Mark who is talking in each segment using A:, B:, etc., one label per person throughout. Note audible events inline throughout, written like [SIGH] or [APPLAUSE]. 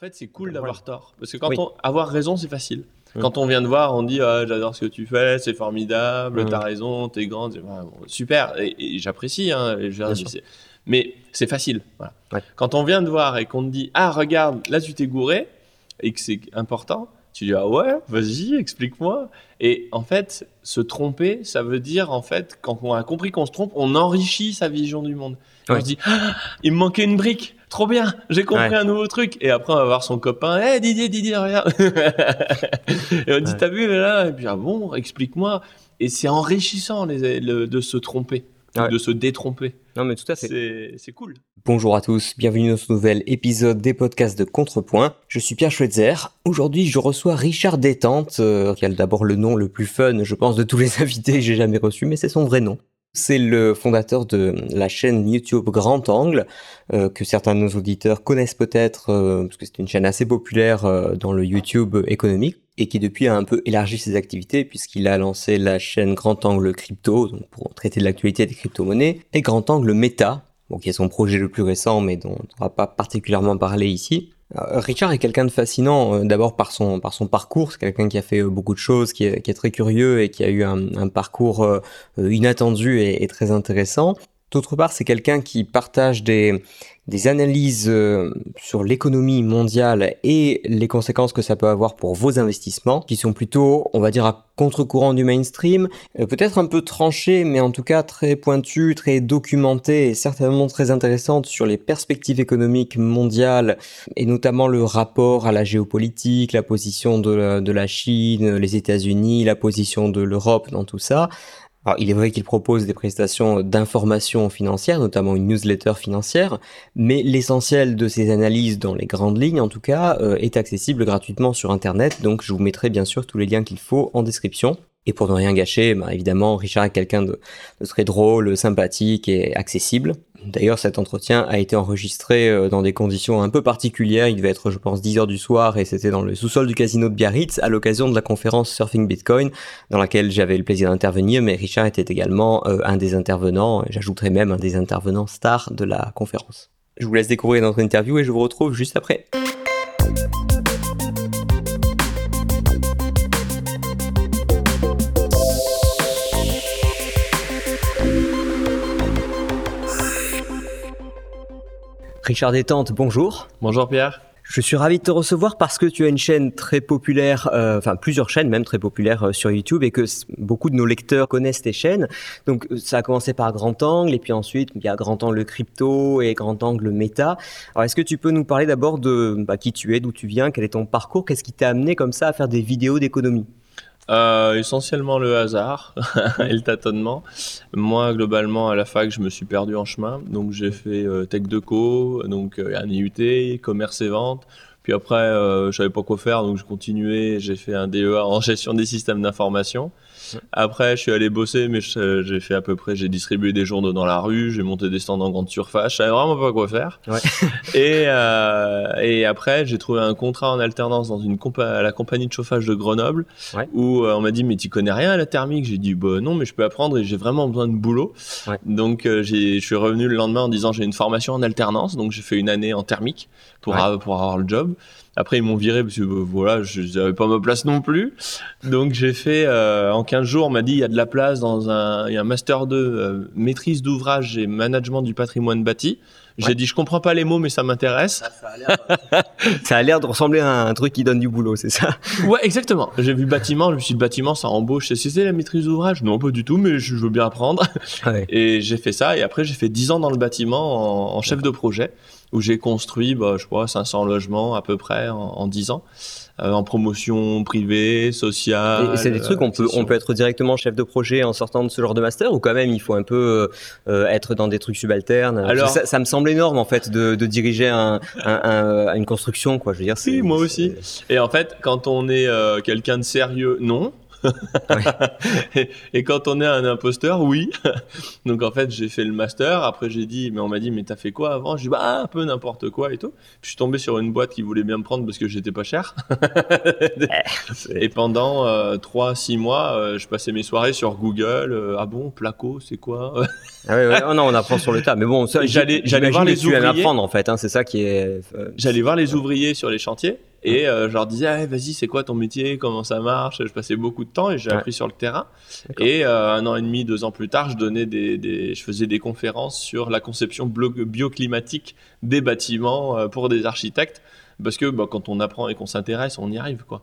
A: fait, c'est cool d'avoir tort. Parce que quand on avoir raison, c'est facile. Quand on vient de voir, on dit ah, j'adore ce que tu fais, c'est formidable, t'as raison, t'es grande, super, et, j'apprécie. Hein, mais c'est facile. Quand on vient de voir et qu'on te dit ah regarde, là tu t'es gouré et que c'est important, tu dis ah ouais, vas-y, explique-moi. Et en fait, se tromper, ça veut dire en fait quand on a compris qu'on se trompe, on enrichit sa vision du monde. On se dit ah, il me manquait une brique trop bien, j'ai compris un nouveau truc. Et après, on va voir son copain, hé hey, Didier, Didier, regarde. [LAUGHS] et on dit, t'as vu là Et puis, ah bon, explique-moi. Et c'est enrichissant les, de se tromper, de se détromper.
B: Non, mais tout à fait.
A: C'est cool.
B: Bonjour à tous, bienvenue dans ce nouvel épisode des podcasts de Contrepoint. Je suis Pierre Schweitzer. Aujourd'hui, je reçois Richard Détente, euh, qui a d'abord le nom le plus fun, je pense, de tous les [LAUGHS] invités que j'ai jamais reçus, mais c'est son vrai nom. C'est le fondateur de la chaîne YouTube Grand Angle, euh, que certains de nos auditeurs connaissent peut-être, euh, parce que c'est une chaîne assez populaire euh, dans le YouTube économique, et qui depuis a un peu élargi ses activités, puisqu'il a lancé la chaîne Grand Angle Crypto, donc pour traiter de l'actualité des crypto-monnaies, et Grand Angle Meta, qui est son projet le plus récent, mais dont on ne va pas particulièrement parler ici. Euh, Richard est quelqu'un de fascinant, euh, d'abord par son, par son parcours, c'est quelqu'un qui a fait euh, beaucoup de choses, qui est, qui est, très curieux et qui a eu un, parcours inattendu et, très intéressant. D'autre part, c'est quelqu'un qui partage des, des analyses euh, sur l'économie mondiale et les conséquences que ça peut avoir pour vos investissements, qui sont plutôt, on va dire, à contre-courant du mainstream, euh, peut-être un peu tranchées, mais en tout cas très pointues, très documentées et certainement très intéressantes sur les perspectives économiques mondiales et notamment le rapport à la géopolitique, la position de la, de la Chine, les États-Unis, la position de l'Europe dans tout ça. Alors, il est vrai qu'il propose des prestations d'information financière, notamment une newsletter financière, mais l'essentiel de ces analyses, dans les grandes lignes en tout cas, euh, est accessible gratuitement sur Internet, donc je vous mettrai bien sûr tous les liens qu'il faut en description. Et pour ne rien gâcher, bah, évidemment, Richard est quelqu'un de, très drôle, sympathique et accessible. D'ailleurs, cet entretien a été enregistré euh, dans des conditions un peu particulières. Il devait être, je pense, 10 heures du soir et c'était dans le sous-sol du casino de Biarritz à l'occasion de la conférence Surfing Bitcoin dans laquelle j'avais le plaisir d'intervenir. Mais Richard était également euh, un des intervenants, j'ajouterai même un des intervenants stars de la conférence. Je vous laisse découvrir notre interview et je vous retrouve juste après. Richard Détente, bonjour.
A: Bonjour Pierre.
B: Je suis ravi de te recevoir parce que tu as une chaîne très populaire, euh, enfin plusieurs chaînes même très populaires euh, sur YouTube et que beaucoup de nos lecteurs connaissent tes chaînes. Donc euh, ça a commencé par Grand Angle et puis ensuite il y a Grand Angle Crypto et Grand Angle Méta. Alors est-ce que tu peux nous parler d'abord de bah, qui tu es, d'où tu viens, quel est ton parcours, qu'est-ce qui t'a amené comme ça à faire des vidéos d'économie?
A: Euh, essentiellement le hasard [LAUGHS] et le tâtonnement. Moi, globalement, à la fac, je me suis perdu en chemin. Donc, j'ai fait euh, Tech co donc euh, un IUT, commerce et vente. Puis après, je savais pas quoi faire, donc je continuais. J'ai fait un DEA en [LAUGHS] gestion des systèmes d'information. Après, je suis allé bosser, mais j'ai fait à peu près, j'ai distribué des journaux dans la rue, j'ai monté des stands en grande surface, je savais vraiment pas quoi faire. Ouais. [LAUGHS] et, euh, et après, j'ai trouvé un contrat en alternance dans une à la compagnie de chauffage de Grenoble, où euh, on m'a dit, mais tu connais rien à la thermique? J'ai dit, bah non, mais je peux apprendre et j'ai vraiment besoin de boulot. Donc, euh, je suis revenu le lendemain en disant, j'ai une formation en alternance, donc j'ai fait une année en thermique pour, pour avoir le job. Après, ils m'ont viré parce que euh, voilà, je n'avais pas ma place non plus. Donc, j'ai fait euh, en 15 jours, on m'a dit il y a de la place dans un, il y a un master 2 euh, maîtrise d'ouvrage et management du patrimoine bâti. J'ai dit je comprends pas les mots, mais ça m'intéresse. [LAUGHS]
B: Ça a l'air de ressembler à un truc qui donne du boulot, c'est ça?
A: Ouais, exactement. J'ai vu bâtiment, je me suis dit bâtiment, ça embauche. C'est c'est la maîtrise d'ouvrage? Non, pas du tout, mais je veux bien apprendre. Et j'ai fait ça. Et après, j'ai fait 10 ans dans le bâtiment en chef de projet où j'ai construit, bah, je crois, 500 logements à peu près en, en 10 ans. Euh, en promotion privée, sociale.
B: Et c'est des trucs, on peut, on peut être directement chef de projet en sortant de ce genre de master ou quand même il faut un peu euh, être dans des trucs subalternes? Alors, ça, ça, me semble énorme en fait de, de diriger un, un, une construction, quoi. Je veux dire,
A: si, moi aussi. Et en fait, quand on est euh, quelqu'un de sérieux, non. [LAUGHS] et, et quand on est un imposteur, oui. [LAUGHS] Donc en fait, j'ai fait le master. Après, j'ai dit, mais on m'a dit, mais t'as fait quoi avant? J'ai dit, bah un peu n'importe quoi et tout. Puis je suis tombé sur une boîte qui voulait bien me prendre parce que j'étais pas cher. [LAUGHS] et pendant euh, 3-6 mois, euh, je passais mes soirées sur Google. euh, ah bon, Placo, c'est quoi?
B: Ah ouais, ouais, oh non, on apprend sur le tas. Mais bon, ça,
A: J'allais- voir les ouvriers.
B: apprendre en fait. Hein, c'est ça qui est. euh,
A: J'allais voir les ouvriers sur les chantiers et euh, je leur disais Ah, vas-y c'est quoi ton métier? Comment ça marche? Je passais beaucoup de temps et j'ai
B: Ouais.
A: appris sur le terrain et euh, un an et demi deux ans plus tard je donnais des, des- je faisais des conférences sur la conception bioclimatique des bâtiments euh, pour des architectes parce que bah, quand on apprend et qu'on s'intéresse on y arrive quoi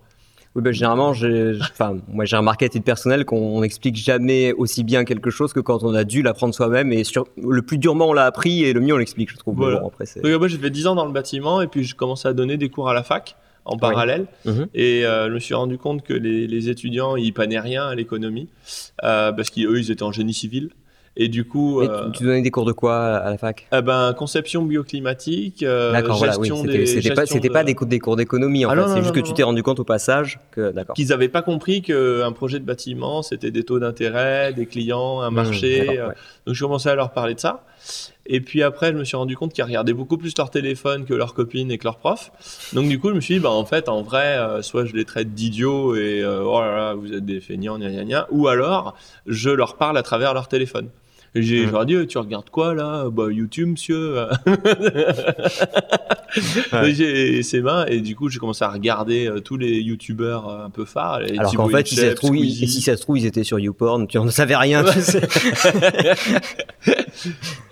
B: Oui, ben, généralement, j'ai, enfin, moi, j'ai remarqué à titre personnel qu'on n'explique jamais aussi bien quelque chose que quand on a dû l'apprendre soi-même. Et sur, le plus durement on l'a appris et le mieux on l'explique, je trouve.
A: Voilà.
B: bon, après, c'est...
A: donc moi j'ai fait 10 ans dans le bâtiment et puis je commençais à donner des cours à la fac en parallèle
B: Mhm.
A: Et euh, je me suis rendu compte que les, les étudiants, ils panaient rien à l'économie, euh, parce qu'eux, ils étaient en génie civil. Et du coup,
B: Mais
A: euh,
B: tu, tu donnais des cours de quoi à la fac?
A: Eh ben, conception bioclimatique, euh,
B: D'accord, voilà, oui.
A: gestion des...
B: c'était pas,
A: gestion de-
B: pas des cours, des cours d'économie en
A: Ah
B: fait. c'est juste
A: non,
B: que tu t'es rendu compte au passage que, d'accord.
A: Qu'ils n'avaient pas compris qu'un projet de bâtiment, c'était des taux d'intérêt, des clients, un
B: Mmh,
A: marché.
B: ouais.
A: Donc je commençais à leur parler de ça. Et puis après, je me suis rendu compte qu'ils regardaient beaucoup plus leur téléphone que leurs copines et que leurs profs. Donc du coup, je me suis dit, bah, en fait, en vrai, euh, soit je les traite d'idiots et euh, oh là là, vous êtes des feignants, gna gna gna, ou alors je leur parle à travers leur téléphone. Et J'ai, leur dis, tu regardes quoi là? Bah YouTube, monsieur. [LAUGHS]
B: Ouais.
A: C'est mains et du coup, j'ai commencé à regarder euh, tous les youtubeurs euh, un peu phares. les
B: Alors qu'en fait, si ça, trouve, ils,
A: Squeezie.
B: si ça se trouve, ils étaient sur YouPorn, tu en savais rien. tu sais. [LAUGHS]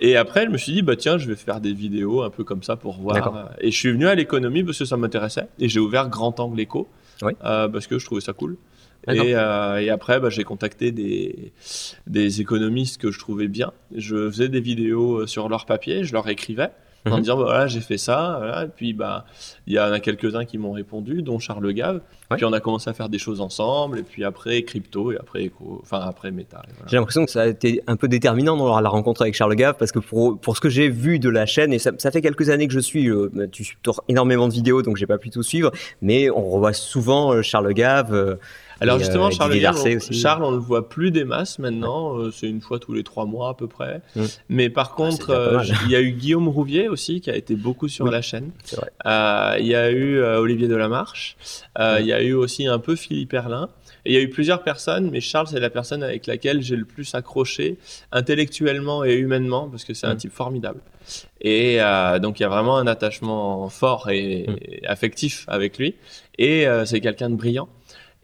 A: Et après, je me suis dit, bah tiens, je vais faire des vidéos un peu comme ça pour voir. Et je suis venu à l'économie parce que ça m'intéressait. Et j'ai ouvert Grand Angle Éco
B: Oui.
A: euh, parce que je trouvais ça cool. Et, euh, et après, bah, j'ai contacté des, des économistes que je trouvais bien. Je faisais des vidéos euh, sur leur papier, je leur écrivais en
B: Mhm.
A: disant bah, voilà j'ai fait ça voilà. et puis bah il y en a quelques-uns qui m'ont répondu dont Charles Gave
B: Ouais.
A: puis on a commencé à faire des choses ensemble et puis après crypto et après éco enfin après méta et voilà.
B: J'ai l'impression que ça a été un peu déterminant dans la rencontre avec Charles Gave parce que pour, pour ce que j'ai vu de la chaîne, et ça, ça fait quelques années que je suis, euh, tu sors énormément de vidéos donc j'ai pas pu tout suivre, mais on revoit souvent euh, Charles Gave. euh,
A: Alors
B: et,
A: justement,
B: euh,
A: Charles, on,
B: aussi.
A: Charles, on le voit plus des masses maintenant. euh, c'est une fois tous les trois mois à peu près.
B: Mm.
A: Mais par contre,
B: déjà pas
A: euh, il y a eu Guillaume Rouvier aussi qui a été beaucoup sur
B: Oui,
A: la chaîne.
B: vrai.
A: Il y a eu Olivier Delamarche.
B: Mm.
A: Il y a eu aussi un peu Philippe Erlin. Et il y a eu plusieurs personnes, mais Charles, c'est la personne avec laquelle j'ai le plus accroché intellectuellement et humainement, parce que c'est un
B: Mm.
A: type formidable. Et euh, donc, il y a vraiment un attachement fort et,
B: Mm.
A: affectif avec lui. Et euh, c'est quelqu'un de brillant.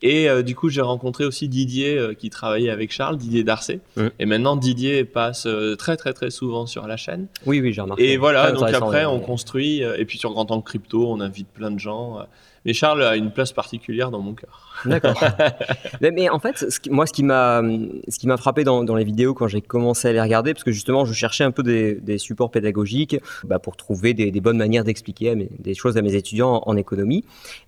A: Et euh, du coup, j'ai rencontré aussi Didier euh, qui travaillait avec Charles, Didier Darcet.
B: Mm.
A: Et maintenant, Didier passe euh, très, très, très souvent sur la chaîne.
B: Oui, oui, j'ai remarqué.
A: Et voilà,
B: Très
A: donc après, on construit. euh, Et puis sur Grand Angle Crypto, on invite plein de gens. Mais Charles a une place particulière dans mon cœur.
B: D'accord. [LAUGHS] mais, en fait, ce qui- moi, ce qui m'a, ce qui m'a frappé dans, dans les vidéos quand j'ai commencé à les regarder, parce que justement, je cherchais un peu des, des supports pédagogiques bah, pour trouver des, des bonnes manières d'expliquer mes- des choses à mes étudiants en, en économie.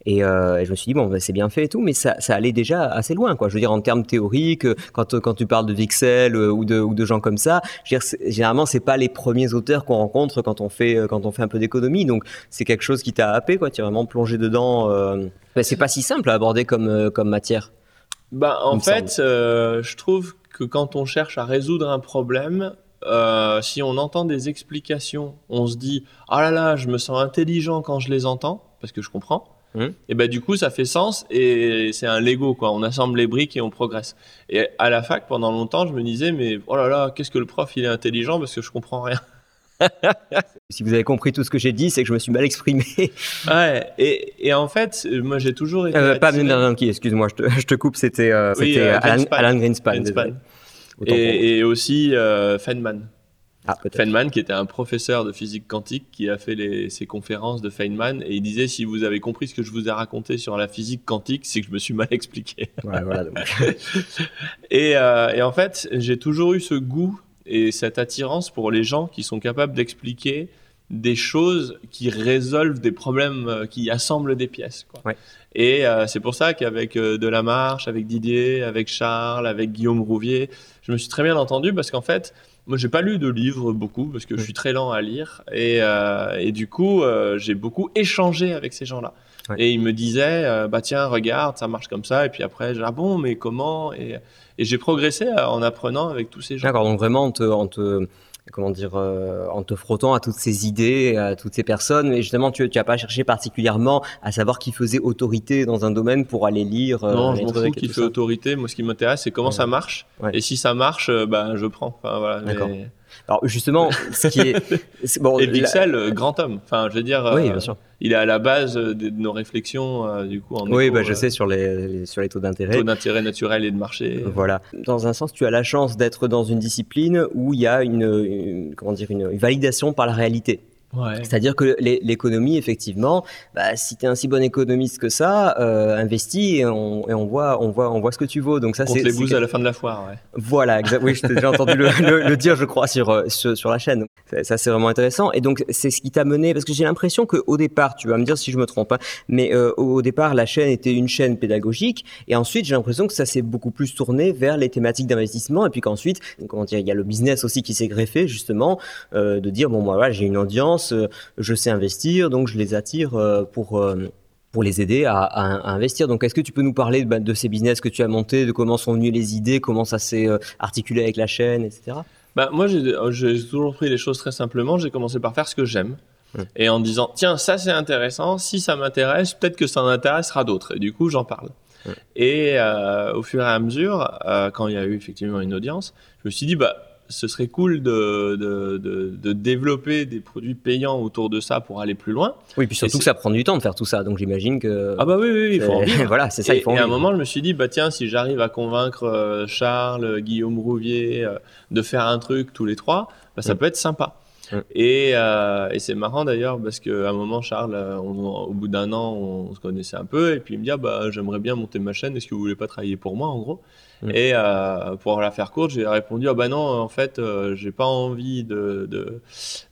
B: Et, euh, et je me suis dit, bon, bah, c'est bien fait et tout, mais ça, ça allait déjà assez loin, quoi. Je veux dire, en termes théoriques, quand, quand tu parles de Vixel euh, ou de, ou de gens comme ça, je veux dire, généralement, c'est pas les premiers auteurs qu'on rencontre quand on fait, euh, quand on fait un peu d'économie. Donc, c'est quelque chose qui t'a happé, quoi. Tu es vraiment plongé dedans. Euh, bah, c'est pas si simple à aborder comme, euh, comme matière.
A: Bah, en fait, euh, je trouve que quand on cherche à résoudre un problème, euh, si on entend des explications, on se dit Ah là là, je me sens intelligent quand je les entends, parce que je comprends.
B: Mhm.
A: Et bah, du coup, ça fait sens et c'est un Lego, quoi. On assemble les briques et on progresse. Et à la fac, pendant longtemps, je me disais Mais oh là là, qu'est-ce que le prof, il est intelligent parce que je comprends rien.
B: Si vous avez compris tout ce que j'ai dit, c'est que je me suis mal exprimé.
A: Ouais, et, et en fait, moi j'ai toujours été.
B: Euh, pas Bernanke, excuse-moi, je te, je te coupe, c'était euh,
A: Oui, euh,
B: Alan,
A: Greenspan.
B: Alan.
A: Et, et aussi euh, Feynman.
B: Ah.
A: Feynman, qui était un professeur de physique quantique, qui a fait les, ses conférences de Feynman, et il disait si vous avez compris ce que je vous ai raconté sur la physique quantique, c'est que je me suis mal expliqué.
B: Ouais, voilà, donc. [LAUGHS]
A: Et, et en fait, j'ai toujours eu ce goût et cette attirance pour les gens qui sont capables d'expliquer des choses qui résolvent des problèmes, euh, qui assemblent des pièces. Quoi.
B: Ouais.
A: Et euh, c'est pour ça qu'avec euh, Delamarche, avec Didier, avec Charles, avec Guillaume Rouvier, je me suis très bien entendu parce qu'en fait, Moi, j'ai pas lu de livres beaucoup parce que je suis très lent à lire et, euh, et du coup, j'ai beaucoup échangé avec ces gens-là.
B: Ouais.
A: Et ils me disaient, bah tiens, regarde, ça marche comme ça. Et puis après, j'ai ah bon, mais comment? Et, et j'ai progressé en apprenant avec tous ces gens.
B: D'accord, donc vraiment en te, en te- comment dire, euh, en te frottant à toutes ces idées, à toutes ces personnes, et justement tu n'as pas cherché particulièrement à savoir qui faisait autorité dans un domaine pour aller lire. euh,
A: non, je m'en fous qui fait
B: ça.
A: autorité. Moi, ce qui m'intéresse, c'est comment
B: Ouais.
A: ça marche.
B: Ouais.
A: Et si ça marche, bah, je prends. Enfin, voilà,
B: D'accord.
A: mais-
B: Alors justement, ce qui est, [LAUGHS] bon,
A: Et Pixel, euh, grand homme. Enfin, je veux dire,
B: oui,
A: euh,
B: bien sûr.
A: il est à la base euh, de, nos réflexions, du coup, en
B: Oui,
A: écho,
B: bah, je sais sur les, sur les taux d'intérêt.
A: taux d'intérêt naturel et de marché.
B: Voilà. Dans un sens, tu as la chance d'être dans une discipline où il y a une, une- comment dire, une validation par la réalité.
A: Ouais.
B: C'est-à-dire que l'é- l'économie, effectivement, bah, si tu es un si bon économiste que ça, euh, investis et on, et on voit, on voit, on voit ce que tu vaux. Donc ça, c'est
A: les bouses à la fin de la foire, ouais.
B: Voilà. Oui, je t'ai déjà entendu le, le- le dire, je crois, sur, euh, sur, sur la chaîne. Ça, ça, c'est vraiment intéressant. Et donc, c'est ce qui t'a mené, parce que j'ai l'impression qu'au départ, tu vas me dire si je me trompe, hein, mais euh, au au départ, la chaîne était une chaîne pédagogique. Et ensuite, j'ai l'impression que ça s'est beaucoup plus tourné vers les thématiques d'investissement. Et puis qu'ensuite, comment dire, il y a le business aussi qui s'est greffé, justement, euh, de dire, bon, moi, voilà, j'ai une audience, euh, je sais investir, donc je les attire euh, pour... euh, pour les aider à, à- à investir. Donc, est-ce que tu peux nous parler de ces business que tu as montés, de comment sont venues les idées, comment ça s'est articulé avec la chaîne, etc.
A: Bah, moi, j'ai toujours pris les choses très simplement. J'ai commencé par faire ce que j'aime. Et en disant, tiens, ça c'est intéressant, si ça m'intéresse, peut-être que ça en intéressera d'autres. Et du coup, j'en parle. Et euh, au fur et à mesure, euh, quand il y a eu effectivement une audience, je me suis dit, bah, ce serait cool de, de, de, de développer des produits payants autour de ça pour aller plus loin.
B: Oui, puis surtout que ça prend du temps de faire tout ça. Donc, j'imagine que.
A: Ah bah oui, oui, oui, il faut en
B: c'est-
A: vivre. [LAUGHS]
B: voilà, c'est ça,
A: et,
B: il faut en
A: et à un moment, je me suis dit, bah tiens, si j'arrive à convaincre euh, Charles, Guillaume Rouvier euh, de faire un truc tous les trois, bah, ça
B: Mm.
A: peut être sympa.
B: Mm.
A: Et, euh, et c'est marrant d'ailleurs parce qu'à un moment, Charles, on- au bout d'un an, on se connaissait un peu et puis il me dit, ah, bah j'aimerais bien monter ma chaîne, est-ce que vous voulez pas travailler pour moi en gros?
B: Mm.
A: Et euh, pour la faire courte, j'ai répondu, ah bah non, en fait, euh, j'ai pas envie de, de,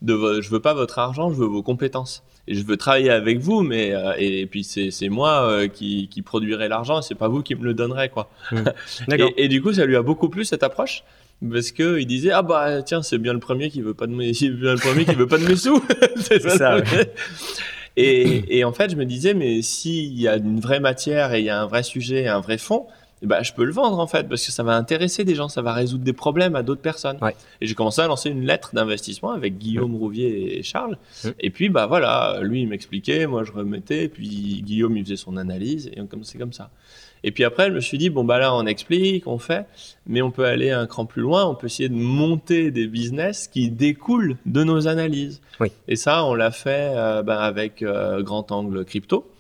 A: de, je veux pas votre argent, je veux vos compétences. Et je veux travailler avec vous, mais euh, et, puis c'est c'est moi euh, qui, qui produirai l'argent, c'est pas vous qui me le donnerez quoi. [LAUGHS]
B: D'accord.
A: Et, et du coup, ça lui a beaucoup plu cette approche parce que il disait ah bah tiens c'est bien le premier qui veut pas de mes [LAUGHS] bien le premier qui veut pas de mes sous. [LAUGHS] c'est
B: C'est ça,
A: Et, et en fait, je me disais mais s'il y a une vraie matière et il y a un vrai sujet, un vrai fond. Ben, je peux le vendre en fait parce que ça va intéresser des gens, ça va résoudre des problèmes à d'autres personnes.
B: Ouais.
A: Et j'ai commencé à lancer une lettre d'investissement avec Guillaume Rouvier et Charles. Et puis bah voilà, lui il m'expliquait, moi je remettais, puis Guillaume il faisait son analyse et comme c'est comme ça. Et puis après, je me suis dit, bon, bah là, on explique, on fait, mais on peut aller un cran plus loin, on peut essayer de monter des business qui découlent de nos analyses.
B: Oui.
A: Et ça, on l'a fait euh, bah, avec euh, Grand Angle Crypto,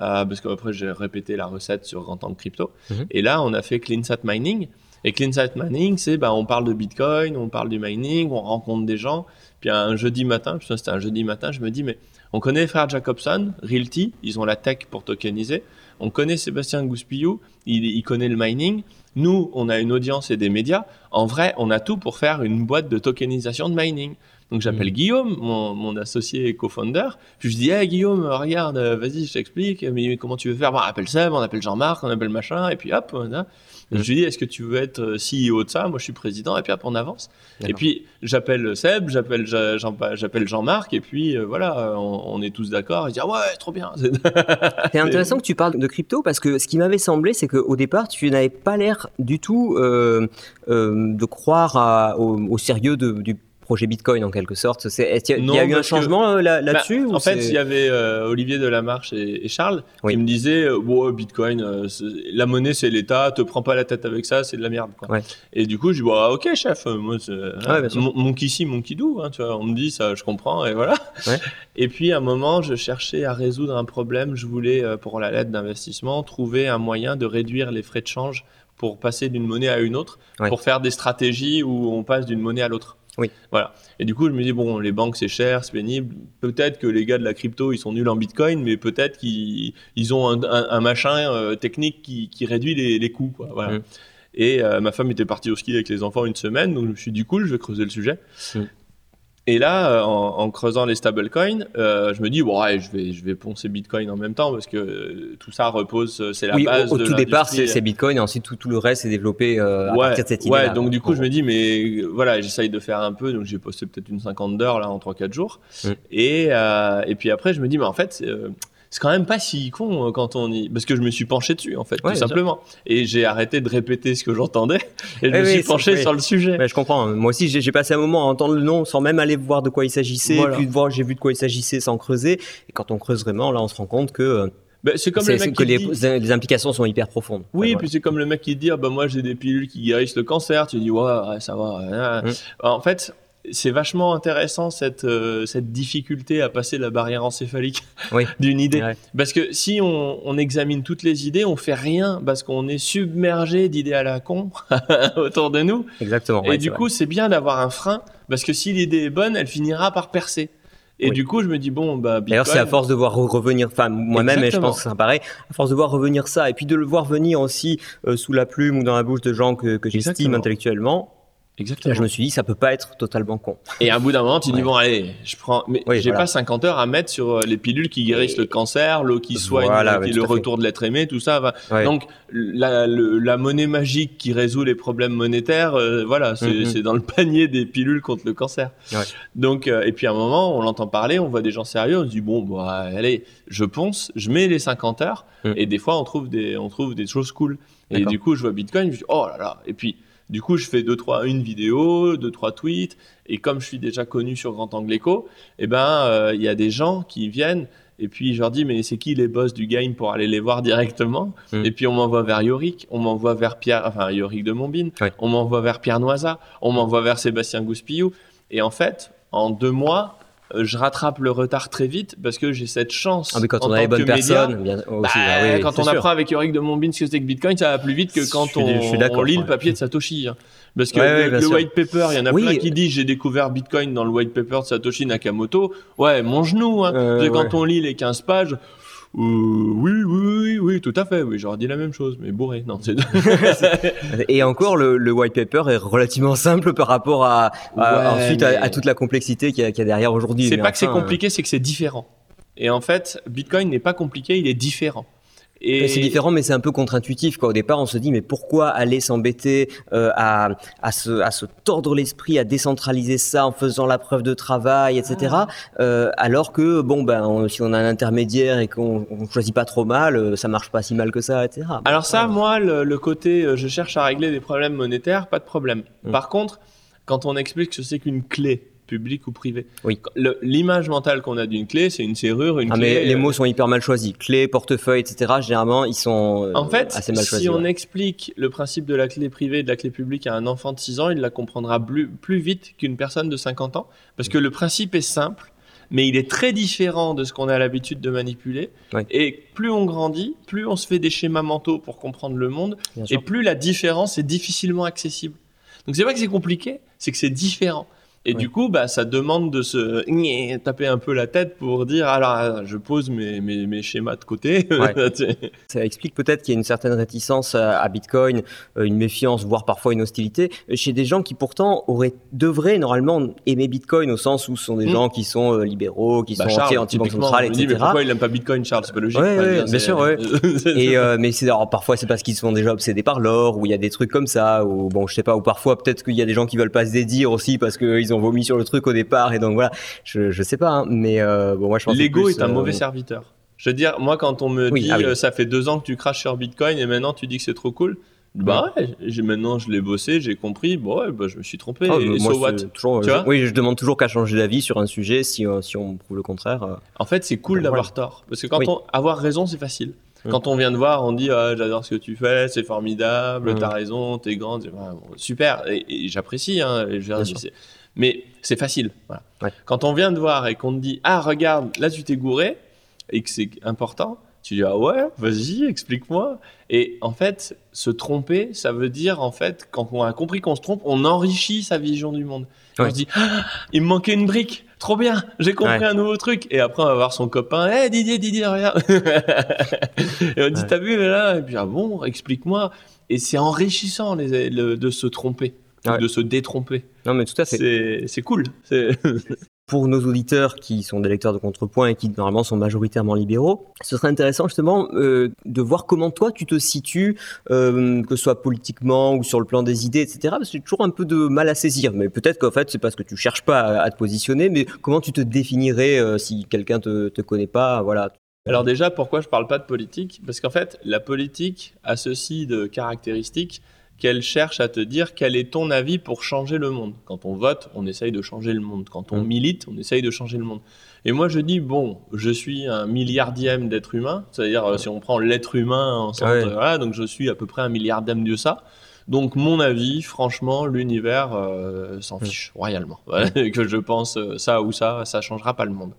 A: euh, parce qu'après, j'ai répété la recette sur Grand Angle Crypto.
B: Mhm.
A: Et là, on a fait CleanSat Mining. Et CleanSat Mining, c'est, bah, on parle de Bitcoin, on parle du mining, on rencontre des gens. Puis un jeudi matin, je c'était un jeudi matin, je me dis, mais on connaît les frères Jacobson, Realty, ils ont la tech pour tokeniser. On connaît Sébastien Gouspillou, il, il connaît le mining. Nous, on a une audience et des médias. En vrai, on a tout pour faire une boîte de tokenisation de mining. Donc j'appelle
B: Mhm.
A: Guillaume, mon, mon associé et co-founder. Puis je dis, hey Guillaume, regarde, euh, vas-y, je t'explique. Mais comment tu veux faire? Bon, On appelle Seb, on appelle Jean-Marc, on appelle machin. Et puis hop, on a-
B: Mhm.
A: je lui dis, est-ce que tu veux être euh, CEO de ça? Moi, je suis président. Et puis hop, on avance. Et puis j'appelle Seb, j'appelle Ja- Jean- j'appelle Jean-Marc. Et puis euh, voilà, on, on est tous d'accord. Il dit, ah ouais, trop bien. [LAUGHS]
B: C'est intéressant que tu parles de crypto parce que ce qui m'avait semblé, c'est qu'au départ, tu n'avais pas l'air du tout euh, euh, de croire à- au, au sérieux de- du projet Bitcoin en quelque sorte. Est-ce qu'il y a- Il y a
A: Non,
B: eu un
A: que-
B: changement euh, là- là-dessus
A: Bah,
B: ou
A: en fait, il y avait euh, Olivier Delamarche et, et Charles
B: Oui.
A: qui me disaient euh, Bitcoin, euh, la monnaie c'est l'État, te prends pas la tête avec ça, c'est de la merde. Quoi.
B: Ouais.
A: Et du coup, je dis bon, ah, Ok, chef, moi,
B: bien sûr.
A: mon, ici, mon kidou. Hein, tu vois, on me dit ça, je comprends, et voilà.
B: Ouais. [LAUGHS]
A: Et puis, à un moment, je cherchais à résoudre un problème. Je voulais, pour la lettre d'investissement, trouver un moyen de réduire les frais de change pour passer d'une monnaie à une autre,
B: Ouais.
A: pour faire des stratégies où on passe d'une monnaie à l'autre.
B: Oui.
A: Voilà. Et du coup, je me dis, bon, les banques, c'est cher, c'est pénible. Peut-être que les gars de la crypto, ils sont nuls en Bitcoin, mais peut-être qu'ils ils ont un, un- un machin euh, technique qui, qui réduit les, les coûts. Quoi. Voilà.
B: Mm.
A: Et euh, ma femme était partie au ski avec les enfants une semaine, donc je me suis dit, cool, je vais creuser le sujet.
B: Mm.
A: Et là, euh, en, en creusant les stablecoins, euh, je me dis, ouais, je vais, je vais poncer Bitcoin en même temps parce que euh, tout ça repose, c'est la
B: oui,
A: base
B: au, au
A: de
B: tout départ, c'est Bitcoin et ensuite tout, tout le reste est développé euh, à partir de cette idée.
A: ouais, donc du coup, je me dis, mais voilà, j'essaye de faire un peu, donc j'ai posté peut-être une cinquante d'heures là en 3-4 jours.
B: Mm.
A: Et, et puis après, je me dis, mais en fait, c'est, quand même pas si con euh, quand on y. Parce que je me suis penché dessus, en fait,
B: Ouais,
A: tout
B: sûr.
A: simplement. Et j'ai arrêté de répéter ce que j'entendais et je
B: Eh
A: me suis penché sur le sujet.
B: Je comprends. Moi aussi, j'ai passé un moment à entendre le nom sans même aller voir de quoi il s'agissait.
A: Voilà.
B: Puis de voir, j'ai vu de quoi il s'agissait sans creuser. Et quand on creuse vraiment, là, on se rend compte que, euh,
A: Ben, c'est comme le mec
B: que
A: qui
B: les,
A: dit-
B: les implications sont hyper profondes.
A: Oui,
B: Enfin,
A: puis c'est comme le mec qui dit ah bah moi j'ai des pilules qui guérissent le cancer. Tu dis ouais, ouais, ça va. ouais.
B: Mm.
A: En fait, c'est vachement intéressant cette euh, cette difficulté à passer la barrière encéphalique [LAUGHS]
B: Oui.
A: d'une idée.
B: Ouais.
A: Parce que si on, on examine toutes les idées, on fait rien parce qu'on est submergé d'idées à la con [LAUGHS] autour de nous.
B: Exactement.
A: Et
B: ouais,
A: du coup, c'est bien d'avoir un frein parce que si l'idée est bonne, elle finira par percer. Et
B: Oui.
A: du coup, je me dis bon bah
B: D'ailleurs, c'est à force de voir re- revenir, enfin moi-même, et je pense que c'est pareil, à force de voir revenir ça, et puis de le voir venir aussi euh, sous la plume ou dans la bouche de gens que, que j'estime intellectuellement,
A: Exactement.
B: là, je me suis dit, ça peut pas être totalement con.
A: Et à un bout d'un moment, tu dis
B: Ouais.
A: bon, allez, je prends. Mais
B: Oui,
A: j'ai
B: voilà.
A: pas 50 heures à mettre sur euh, les pilules qui guérissent
B: Et-
A: le cancer, l'eau qui soigne,
B: Voilà, ouais,
A: le
B: fait.
A: retour de l'être aimé, tout ça. va.
B: Ouais.
A: Donc la, le- la monnaie magique qui résout les problèmes monétaires, euh, voilà, c'est
B: Mhm.
A: c'est dans le panier des pilules contre le cancer.
B: Ouais.
A: Donc euh, et puis à un moment, on l'entend parler, on voit des gens sérieux, on se dit bon, bah allez, je ponce, je mets les 50 heures,
B: Mhm.
A: et des fois on trouve des, on trouve des choses cool. Et du coup, je vois Bitcoin, je dis oh là là, et puis. Du coup, je fais deux trois une vidéo, deux trois tweets, et comme je suis déjà connu sur Grand Angle Echo, eh ben euh, il y a des gens qui viennent et puis je leur dis mais c'est qui les boss du game pour aller les voir directement
B: Mm.
A: Et puis on m'envoie vers Yorick, on m'envoie vers Pierre, enfin Yorick de Montbine, on m'envoie vers Pierre Noisa, on m'envoie vers Sébastien Gouspillou. Et en fait, en deux mois, je rattrape le retard très vite parce que j'ai cette chance.
B: Ah, mais quand
A: en
B: on a les bonnes personnes, bien, aussi,
A: bah,
B: bah oui, oui,
A: quand on
B: sûr.
A: apprend avec Yorick de Montbine ce que c'est que Bitcoin, ça va plus vite que quand on, lit le papier de Satoshi. hein. Parce que
B: Ouais,
A: le, white paper, il y en a
B: Oui,
A: plein qui
B: euh,
A: disent j'ai découvert Bitcoin dans le white paper de Satoshi Nakamoto. Ouais, mon genou. Hein.
B: Euh,
A: quand on lit les 15 pages, euh, oui, oui, oui, oui, tout à fait. Oui, j'aurais dit la même chose, mais bourré. Non, c'est. [LAUGHS] [LAUGHS]
B: Et encore, le, le white paper est relativement simple par rapport à, à-
A: Ouais,
B: ensuite
A: mais-
B: à, à toute la complexité qu'il y, a- qu'il y a derrière aujourd'hui.
A: C'est pas que c'est compliqué, c'est que c'est différent. Et en fait, Bitcoin n'est pas compliqué, il est différent. Et
B: C'est différent, mais c'est un peu contre-intuitif. Au départ, on se dit, mais pourquoi aller s'embêter euh, à, à, se, à se tordre l'esprit, à décentraliser ça en faisant la preuve de travail, etc. Euh, alors que, bon, ben, on- si on a un intermédiaire et qu'on on choisit pas trop mal, euh, ça marche pas si mal que ça, etc.
A: Alors ça, moi, le, le côté euh, je cherche à régler des problèmes monétaires, pas de problème.
B: Mm.
A: Par contre, quand on explique ce que c'est qu'une clé, publique ou privée,
B: Oui.
A: l'image mentale qu'on a d'une clé, c'est une serrure, une
B: Ah,
A: clé.
B: mais les
A: euh,
B: mots sont hyper mal choisis. Clé, portefeuille, etc. Généralement, ils sont euh,
A: En fait,
B: assez mal
A: si
B: choisis.
A: on
B: ouais.
A: explique le principe de la clé privée et de la clé publique à un enfant de 6 ans, il la comprendra plus, plus vite qu'une personne de 50 ans. Parce que le principe est simple, mais il est très différent de ce qu'on a l'habitude de manipuler. Et plus on grandit, plus on se fait des schémas mentaux pour comprendre le monde,
B: Bien
A: et
B: sûr.
A: plus la différence est difficilement accessible. Donc c'est pas que c'est compliqué, c'est que c'est différent. Et du coup, bah, ça demande de se taper un peu la tête pour dire alors je pose mes, mes, mes schémas de côté.
B: Ouais. [LAUGHS] Ça explique peut-être qu'il y a une certaine réticence à, à Bitcoin, euh, une méfiance, voire parfois une hostilité euh, chez des gens qui pourtant auraient, devraient normalement aimer Bitcoin au sens où ce sont des
A: Mm.
B: gens qui sont euh, libéraux, qui
A: Bah,
B: sont anti-banque centrale, etc.
A: mais pourquoi il n'aime pas Bitcoin, Charles? C'est pas logique.
B: Ouais, ouais, bien sûr. [LAUGHS] Et euh, mais c'est alors parfois c'est parce qu'ils sont déjà obsédés par l'or ou il y a des trucs comme ça ou bon je sais pas ou parfois peut-être qu'il y a des gens qui veulent pas se dédire aussi parce qu'ils ont vomi sur le truc au départ et donc voilà je, je sais pas hein, mais euh, bon moi je pense
A: L'ego est un
B: euh,
A: mauvais serviteur. Je veux dire, moi, quand on me
B: Oui,
A: dit
B: ah oui.
A: euh, ça fait deux ans que tu craches sur Bitcoin et maintenant tu dis que c'est trop cool, bah ouais, maintenant je l'ai bossé, j'ai compris, bon ouais, bah, je me suis trompé.
B: Ah,
A: et,
B: moi,
A: so what
B: toujours,
A: Tu
B: je-
A: vois
B: oui, je demande toujours qu'à changer d'avis sur un sujet si, euh, si on prouve le contraire. euh.
A: En fait, c'est cool d'avoir tort. Parce que quand
B: Oui.
A: on avoir raison, c'est facile.
B: Mm.
A: Quand on vient de voir, on dit ah, j'adore ce que tu fais, c'est formidable,
B: Mm.
A: t'as raison, t'es grande, bon, super, et, et j'apprécie. Hein, mais c'est facile. Voilà.
B: Ouais.
A: Quand on vient de voir et qu'on te dit ah regarde, là tu t'es gouré et que c'est important, tu dis ah ouais, vas-y, explique-moi. Et en fait, se tromper, ça veut dire en fait quand on a compris qu'on se trompe, on enrichit sa vision du monde.
B: Ouais.
A: On se dit ah, il me manquait une brique. Trop bien, j'ai compris
B: Ouais.
A: un nouveau truc. Et après, on va voir son copain. Hé, Didier, Didier, regarde. [LAUGHS] et on dit, t'as vu là Et puis, ah bon, explique-moi. Et c'est enrichissant les- le- de se tromper,
B: Ouais.
A: de se détromper.
B: Non, mais tout à
A: fait. C'est cool. [LAUGHS]
B: Pour nos auditeurs qui sont des lecteurs de contrepoint et qui normalement sont majoritairement libéraux, ce serait intéressant justement euh, de voir comment toi tu te situes, euh, que ce soit politiquement ou sur le plan des idées, etc. Parce que c'est toujours un peu de mal à saisir. Mais peut-être qu'en fait c'est parce que tu cherches pas à, te positionner. Mais comment tu te définirais euh, si quelqu'un te te connaît pas, voilà.
A: Alors déjà, pourquoi je parle pas de politique? Parce qu'en fait, la politique a ceci de caractéristique qu'elle cherche à te dire quel est ton avis pour changer le monde. Quand on vote, on essaye de changer le monde. Quand on mm. milite, on essaye de changer le monde. Et moi, je dis, bon, je suis un milliardième d'être humain, c'est-à-dire euh, si on prend l'être humain en centre, donc je suis à peu près un milliardième de ça. Donc mon avis, franchement, l'univers euh, s'en mm. fiche royalement. [LAUGHS] que je pense euh, ça ou ça, ça changera pas le monde.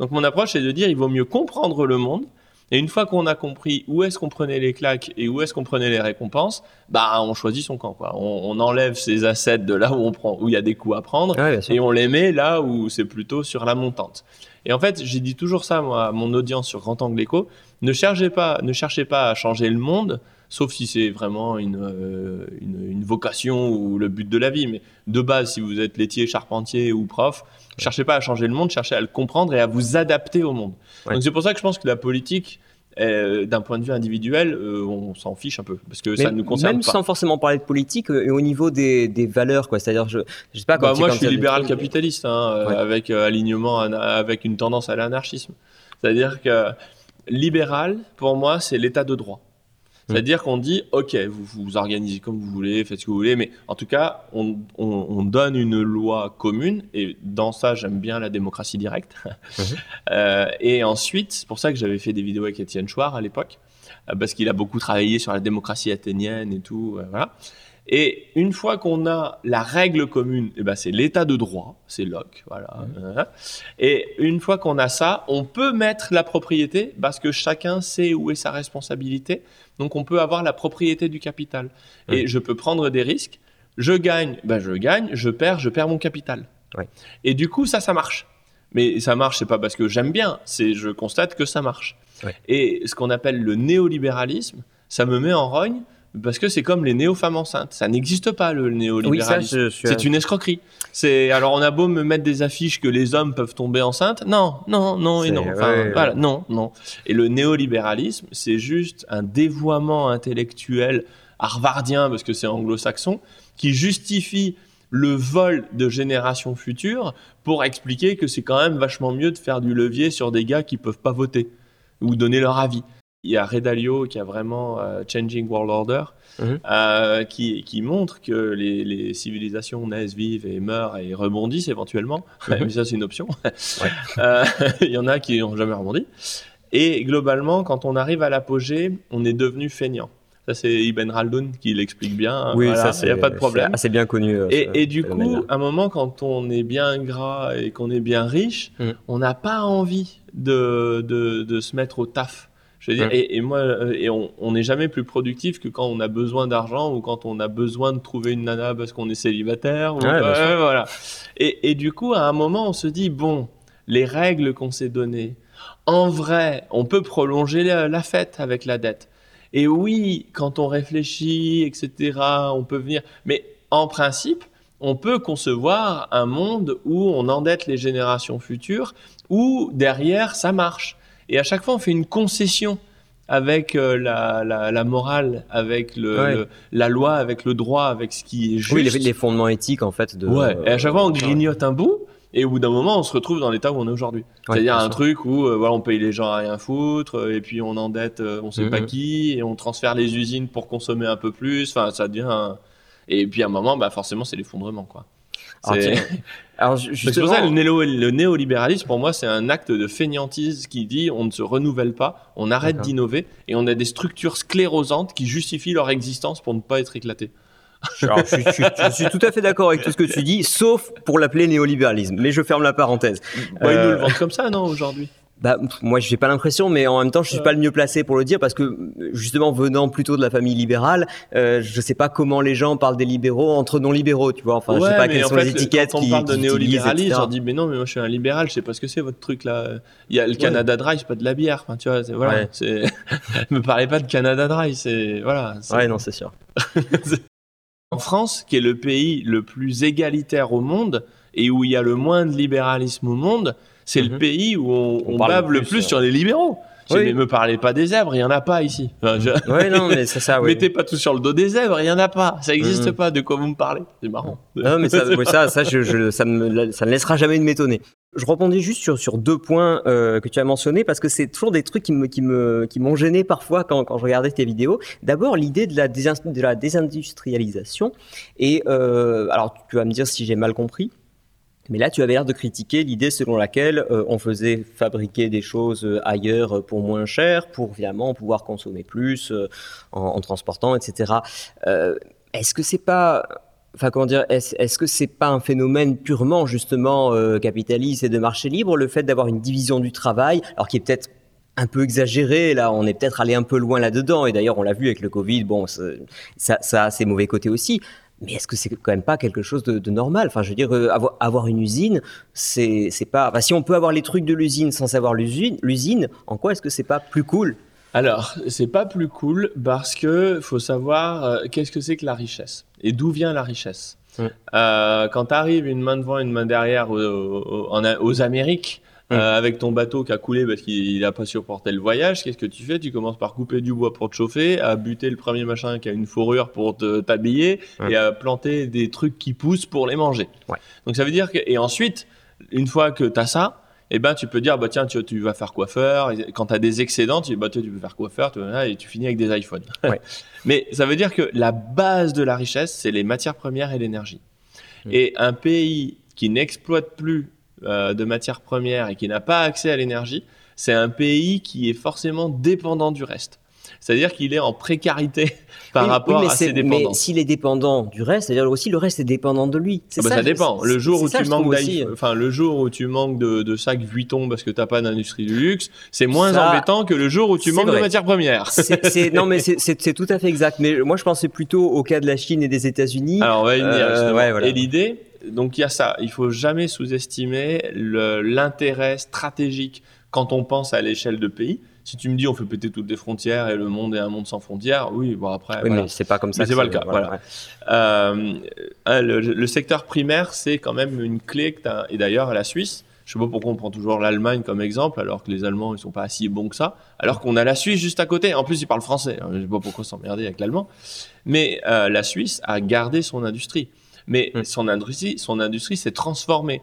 A: Donc mon approche est de dire, il vaut mieux comprendre le monde et une fois qu'on a compris où est-ce qu'on prenait les claques et où est-ce qu'on prenait les récompenses, bah on choisit son camp. Quoi. On, enlève ses assets de là où on prend, où il y a des coups à prendre, et on les met là où c'est plutôt sur la montante. Et en fait, j'ai dit toujours ça moi, à mon audience sur Grand Angle Echo, ne cherchez pas, ne cherchez pas à changer le monde, sauf si c'est vraiment une, euh, une, une, vocation ou le but de la vie. Mais de base, si vous êtes laitier, charpentier ou prof, cherchez pas à changer le monde, cherchez à le comprendre et à vous adapter au monde. Donc c'est pour ça que je pense que la politique, euh, d'un point de vue individuel, euh, on s'en fiche un peu parce que ça nous concerne
B: même sans forcément parler de politique, et au niveau des, des valeurs, quoi. C'est-à-dire, je, je sais pas.
A: Bah, moi, je suis libéral capitaliste, hein, avec alignement, avec une tendance à l'anarchisme. C'est-à-dire que libéral, pour moi, c'est l'état de droit. C'est-à-dire qu'on dit, OK, vous vous organisez comme vous voulez, faites ce que vous voulez, mais en tout cas, on, on, donne une loi commune, et dans ça, j'aime bien la démocratie directe. [LAUGHS] Euh, et ensuite, c'est pour ça que j'avais fait des vidéos avec Étienne Chouard à l'époque, euh, parce qu'il a beaucoup travaillé sur la démocratie athénienne et tout, euh, voilà. Et une fois qu'on a la règle commune, eh ben c'est l'état de droit, c'est Locke, voilà. Mmh. Et une fois qu'on a ça, on peut mettre la propriété parce que chacun sait où est sa responsabilité. Donc on peut avoir la propriété du capital. Et je peux prendre des risques. Je gagne, ben je gagne. Je perds, je perds mon capital. Et du coup, ça, ça marche. Mais ça marche, c'est pas parce que j'aime bien, c'est je constate que ça marche. Et ce qu'on appelle le néolibéralisme, ça me met en rogne parce que c'est comme les néo-femmes enceintes. Ça n'existe pas, le néolibéralisme. c'est une escroquerie. C'est, alors on a beau me mettre des affiches que les hommes peuvent tomber enceintes. Non, non, non et non. Enfin, voilà, non, non. Et le néolibéralisme, c'est juste un dévoiement intellectuel harvardien, parce que c'est anglo-saxon, qui justifie le vol de générations futures pour expliquer que c'est quand même vachement mieux de faire du levier sur des gars qui peuvent pas voter ou donner leur avis il y a Redalio qui a vraiment euh, Changing World Order, mhm. euh, qui, qui, montre que les, les, civilisations naissent, vivent et meurent et rebondissent éventuellement. [LAUGHS] Mhm. Mais ça, c'est une option. [LAUGHS] Euh, [LAUGHS] il y en a qui n'ont jamais rebondi. Et globalement, quand on arrive à l'apogée, on est devenu feignant. Ça, c'est Ibn Khaldun qui l'explique bien.
B: Oui, ça, il n'y a pas de problème. assez bien connu.
A: et, et du coup, à un moment, quand on est bien gras et qu'on est bien riche, mhm. on n'a pas envie de, de, de, se mettre au taf. Je veux dire, et, moi, euh, et on n'est jamais plus productif que quand on a besoin d'argent ou quand on a besoin de trouver une nana parce qu'on est célibataire. voilà. Et, et, du coup, à un moment, on se dit bon, les règles qu'on s'est données, en vrai, on peut prolonger la, fête avec la dette. Et oui, quand on réfléchit, etc., on peut venir. Mais en principe, on peut concevoir un monde où on endette les générations futures, où derrière, ça marche. Et à chaque fois, on fait une concession avec euh, la, la, morale, avec le, la loi, avec le droit, avec ce qui est juste.
B: Oui, les, fondements éthiques, en fait. De,
A: ouais. Et à chaque fois, on grignote un bout. Et au bout d'un moment, on se retrouve dans l'état où on est aujourd'hui. C'est-à-dire un truc où euh, voilà, on paye les gens à rien foutre, et puis on endette, euh, on sait pas mhm. qui, et on transfère les usines pour consommer un peu plus. Enfin, ça devient. Et puis à un moment, bah forcément, c'est l'effondrement, quoi. [LAUGHS] Alors, justement... pour ça, le, néolibéralisme, pour moi, c'est un acte de fainéantise qui dit on ne se renouvelle pas, on arrête d'innover et on a des structures sclérosantes qui justifient leur existence pour ne pas être éclatées.
B: je, suis, tout à fait d'accord avec tout ce que tu dis, sauf pour l'appeler néolibéralisme. Mais je ferme la parenthèse.
A: Ils nous le euh, vendent comme ça, non, aujourd'hui?
B: Bah, moi, je n'ai pas l'impression, mais en même temps, je suis pas le mieux placé pour le dire parce que justement, venant plutôt de la famille libérale, euh, je sais pas comment les gens parlent des libéraux entre non-libéraux, tu vois. Enfin, je sais pas quelles sont les étiquettes
A: quand on parle de néolibéralisme, on dit mais non, mais moi je suis un libéral, je sais pas ce que c'est votre truc là. Il y a le Canada Dry, c'est pas de la bière, enfin, tu vois. Voilà, c'est. [LAUGHS] me parlez pas de Canada Dry, c'est voilà.
B: Ouais, non, c'est sûr. [LAUGHS]
A: En France, qui est le pays le plus égalitaire au monde et où il y a le moins de libéralisme au monde, c'est le
B: Mhm.
A: pays où on,
B: On
A: on
B: parle
A: bave
B: le plus,
A: plus,
B: euh.
A: sur les libéraux.
B: Oui.
A: Mais me parlez pas des zèbres, il y en a pas ici. Enfin, je- [LAUGHS]
B: Ouais, non, mais c'est ça, [LAUGHS] oui.
A: Mettez pas tout sur le dos des zèbres, il y en a pas. Ça existe
B: Mhm.
A: pas. De quoi vous me parlez C'est marrant.
B: Non, mais ça, oui, ça, ça, je, je- ça, me, ça ne laissera jamais de m'étonner. Je rebondis juste sur, sur deux points euh, que tu as mentionnés parce que c'est toujours des trucs qui me, qui me, qui m'ont gêné parfois quand, quand je regardais tes vidéos. D'abord, l'idée de la, désin- de la désindustrialisation. Et euh, alors, tu vas me dire si j'ai mal compris. Mais là, tu avais l'air de critiquer l'idée selon laquelle euh, on faisait fabriquer des choses euh, ailleurs euh, pour moins cher, pour évidemment pouvoir consommer plus en, transportant, etc. Est-ce que c'est pas, enfin comment dire, est-ce, est-ce que c'est pas un phénomène purement justement capitaliste et de marché libre, le fait d'avoir une division du travail, alors qui est peut-être un peu exagéré, là, on est peut-être allé un peu loin là-dedans, et d'ailleurs on l'a vu avec le Covid, bon, ça a ses mauvais côtés aussi. Mais est-ce que c'est quand même pas quelque chose de, de normal? Enfin, je veux dire, euh, avoir, avoir une usine, c'est c'est pas. Enfin, si on peut avoir les trucs de l'usine sans savoir l'usine, l'usine, en quoi est-ce que c'est pas plus cool?
A: Alors, c'est pas plus cool parce que faut savoir euh, qu'est-ce que c'est que la richesse et d'où vient la richesse? Euh, quand tu arrives une main devant, une main derrière aux, aux- en- aux Amériques, Euh, avec ton bateau qui a coulé parce qu'il n'a pas supporté le voyage, qu'est-ce que tu fais? Tu commences par couper du bois pour te chauffer, à buter le premier machin qui a une fourrure pour t'habiller et à planter des trucs qui poussent pour les manger.
B: Ouais.
A: Donc ça veut dire que et ensuite, une fois que tu as ça, eh ben, tu peux dire, bah, tiens, tu, tu vas faire coiffeur. Et Quand tu as des excédents, tu bah, toi, tu peux faire coiffeur, tu, et tu finis avec des iPhones.
B: Ouais. [LAUGHS]
A: Mais ça veut dire que la base de la richesse, c'est les matières premières et l'énergie.
B: Mm.
A: Et un pays qui n'exploite plus euh, de matières premières et qui n'a pas accès à l'énergie, c'est un pays qui est forcément dépendant du reste. C'est-à-dire qu'il est en précarité [LAUGHS] par
B: Oui,
A: rapport
B: oui, mais
A: à ses
B: Mais
A: dépendances.
B: s'il est dépendant du reste, c'est-à-dire aussi le reste est dépendant de lui.
A: Ah bah, ça, dépend. Le jour où
B: ça,
A: tu manques enfin le jour où tu manques de, de sacs Vuitton parce que t'as pas d'industrie du luxe, c'est moins
B: Ça,
A: embêtant que le jour où tu manques de matières premières.
B: C'est- [LAUGHS] non, mais c'est- tout à fait exact. Mais moi, je pensais plutôt au cas de la Chine et des États-Unis.
A: Alors on va y venir.
B: Euh,
A: justement.
B: ouais, voilà.
A: Et l'idée, donc il y a ça. Il faut jamais sous-estimer l'intérêt stratégique quand on pense à l'échelle de pays. Si tu me dis on fait péter toutes les frontières et le monde est un monde sans frontières, oui, bon après.
B: oui,
A: voilà.
B: mais c'est pas comme ça.
A: C'est pas le cas, voilà.
B: ouais.
A: Euh, euh, le, le secteur primaire, c'est quand même une clé que Et d'ailleurs, la Suisse, je sais pas pourquoi on prend toujours l'Allemagne comme exemple, alors que les Allemands, ils sont pas si bons que ça, alors qu'on a la Suisse juste à côté. En plus, ils parlent français. hein, Je sais pas pourquoi s'emmerder avec l'allemand. Mais euh, la Suisse a gardé son industrie. Mais
B: Mm.
A: son industrie, son industrie s'est transformée.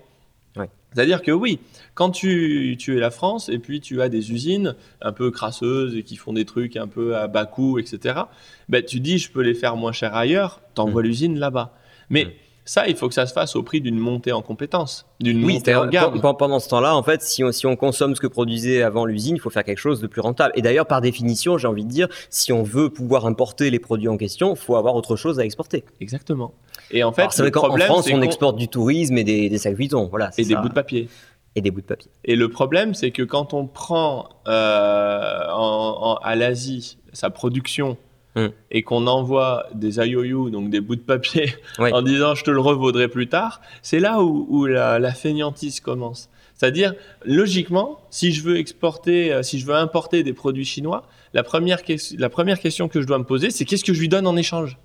B: Ouais.
A: C'est-à-dire que oui, quand tu, tu es la France et puis tu as des usines un peu crasseuses et qui font des trucs un peu à bas coût, etc., ben, tu dis je peux les faire moins cher ailleurs, t'envoies l'usine là-bas. Mais
B: Mm.
A: Ça, il faut que ça se fasse au prix d'une montée en compétences, d'une
B: Oui,
A: montée en gamme.
B: pen- pendant ce temps-là, en fait, si on, si on consomme ce que produisait avant l'usine, il faut faire quelque chose de plus rentable. Et d'ailleurs, par définition, j'ai envie de dire, si on veut pouvoir importer les produits en question, il faut avoir autre chose à exporter.
A: Exactement. Et en fait,
B: Alors,
A: le
B: vrai en
A: problème,
B: France, on exporte du tourisme et des, des sacs Vuitton, voilà.
A: et des bouts de papier.
B: Et des bouts de papier.
A: Et le problème, c'est que quand on prend euh, en- en- à l'Asie sa production
B: Mm.
A: et qu'on envoie des IOU, donc des bouts de papier, [LAUGHS] en disant je te le revaudrai plus tard, c'est là où, où la, la fainéantise commence. C'est-à-dire, logiquement, si je veux exporter, euh, si je veux importer des produits chinois, la première, la première question que je dois me poser, c'est qu'est-ce que je lui donne en échange?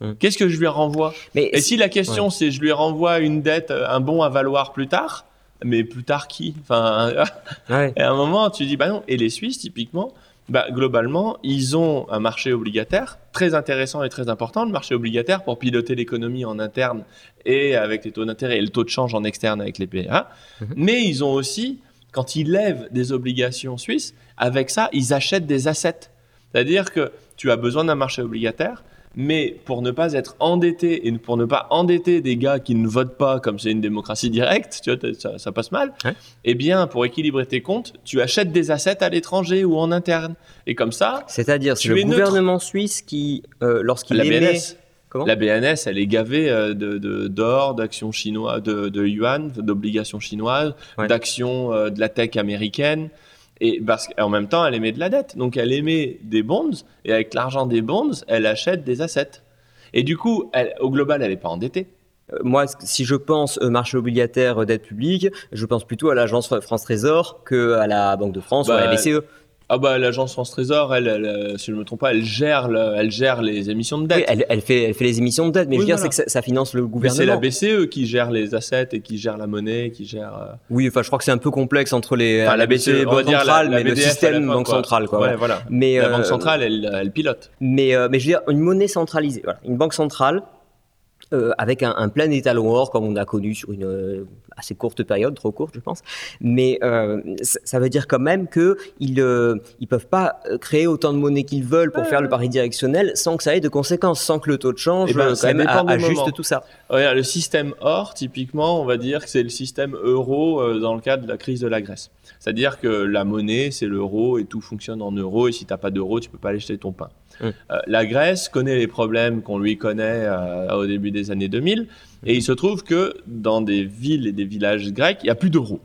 B: Mm.
A: Qu'est-ce que je lui renvoie?
B: Mais
A: Et si la question c'est je lui renvoie une dette, euh, un bon à valoir plus tard, mais plus tard qui? Enfin, [LAUGHS]
B: Ouais.
A: et à un moment, tu dis, bah non. Et les Suisses, typiquement, bah, globalement, ils ont un marché obligataire très intéressant et très important. Le marché obligataire pour piloter l'économie en interne et avec les taux d'intérêt et le taux de change en externe avec les PA.
B: Mhm.
A: Mais ils ont aussi, quand ils lèvent des obligations suisses, avec ça, ils achètent des assets. C'est-à-dire que tu as besoin d'un marché obligataire, mais pour ne pas être endetté et pour ne pas endetter des gars qui ne votent pas, comme c'est une démocratie directe, tu vois, ça, ça passe mal,
B: Ouais.
A: eh bien, pour équilibrer tes comptes, tu achètes des assets à l'étranger ou en interne. Et comme ça,
B: C'est-à-dire, c'est le
A: neutre.
B: gouvernement suisse qui, euh, lorsqu'il
A: la
B: émet...
A: BNS,
B: Comment
A: la BNS, elle est gavée euh, de de- d'or, d'actions chinoises, de, de yuan, d'obligations chinoises,
B: Ouais.
A: d'actions euh, de la tech américaine. Et parce qu'en même temps, elle émet de la dette. Donc, elle émet des bonds. Et avec l'argent des bonds, elle achète des assets. Et du coup, elle- au global, elle n'est pas endettée.
B: Euh, Moi, si je pense marché obligataire euh, dette publique, je pense plutôt à l'agence France Trésor que à la Banque de France ou à la
A: Bah,
B: BCE.
A: Ah bah l'agence France Trésor, elle, elle, euh, si je ne me trompe pas, elle gère, le- elle gère les émissions de dette.
B: Oui, elle, elle fait, elle fait les émissions de dette, mais je veux dire, c'est que ça, ça finance le
A: Mais
B: gouvernement.
A: c'est la BCE qui gère les assets et qui gère la monnaie, qui gère. euh,
B: Oui, enfin, je crois que c'est un peu complexe entre les
A: enfin,
B: la BCE, Banque centrale, mais le système banque centrale, quoi.
A: Ouais,
B: ouais.
A: voilà.
B: Mais
A: La
B: euh,
A: banque centrale, elle, elle pilote.
B: Mais, euh, mais je veux dire, une monnaie centralisée, voilà, une banque centrale euh, avec un, un plein étalon or comme on a connu sur une euh, assez courte période, trop courte je pense. Mais euh, ça, veut dire quand même que ils ils peuvent pas créer autant de monnaie qu'ils veulent pour faire le pari directionnel sans que ça ait de conséquences, sans que le taux de change
A: Eh ben,
B: quand même ajuste tout ça.
A: Regarde, le système or, typiquement, on va dire que c'est le système euro dans le cadre de la crise de la Grèce. C'est-à-dire que la monnaie, c'est l'euro et tout fonctionne en euros. Et si t'as pas d'euros, tu peux pas aller acheter ton pain. Euh, la Grèce connaît les problèmes qu'on lui connaît euh, au début des années 2000. Et il se trouve que dans des villes et des villages grecs, il y a plus d'euros.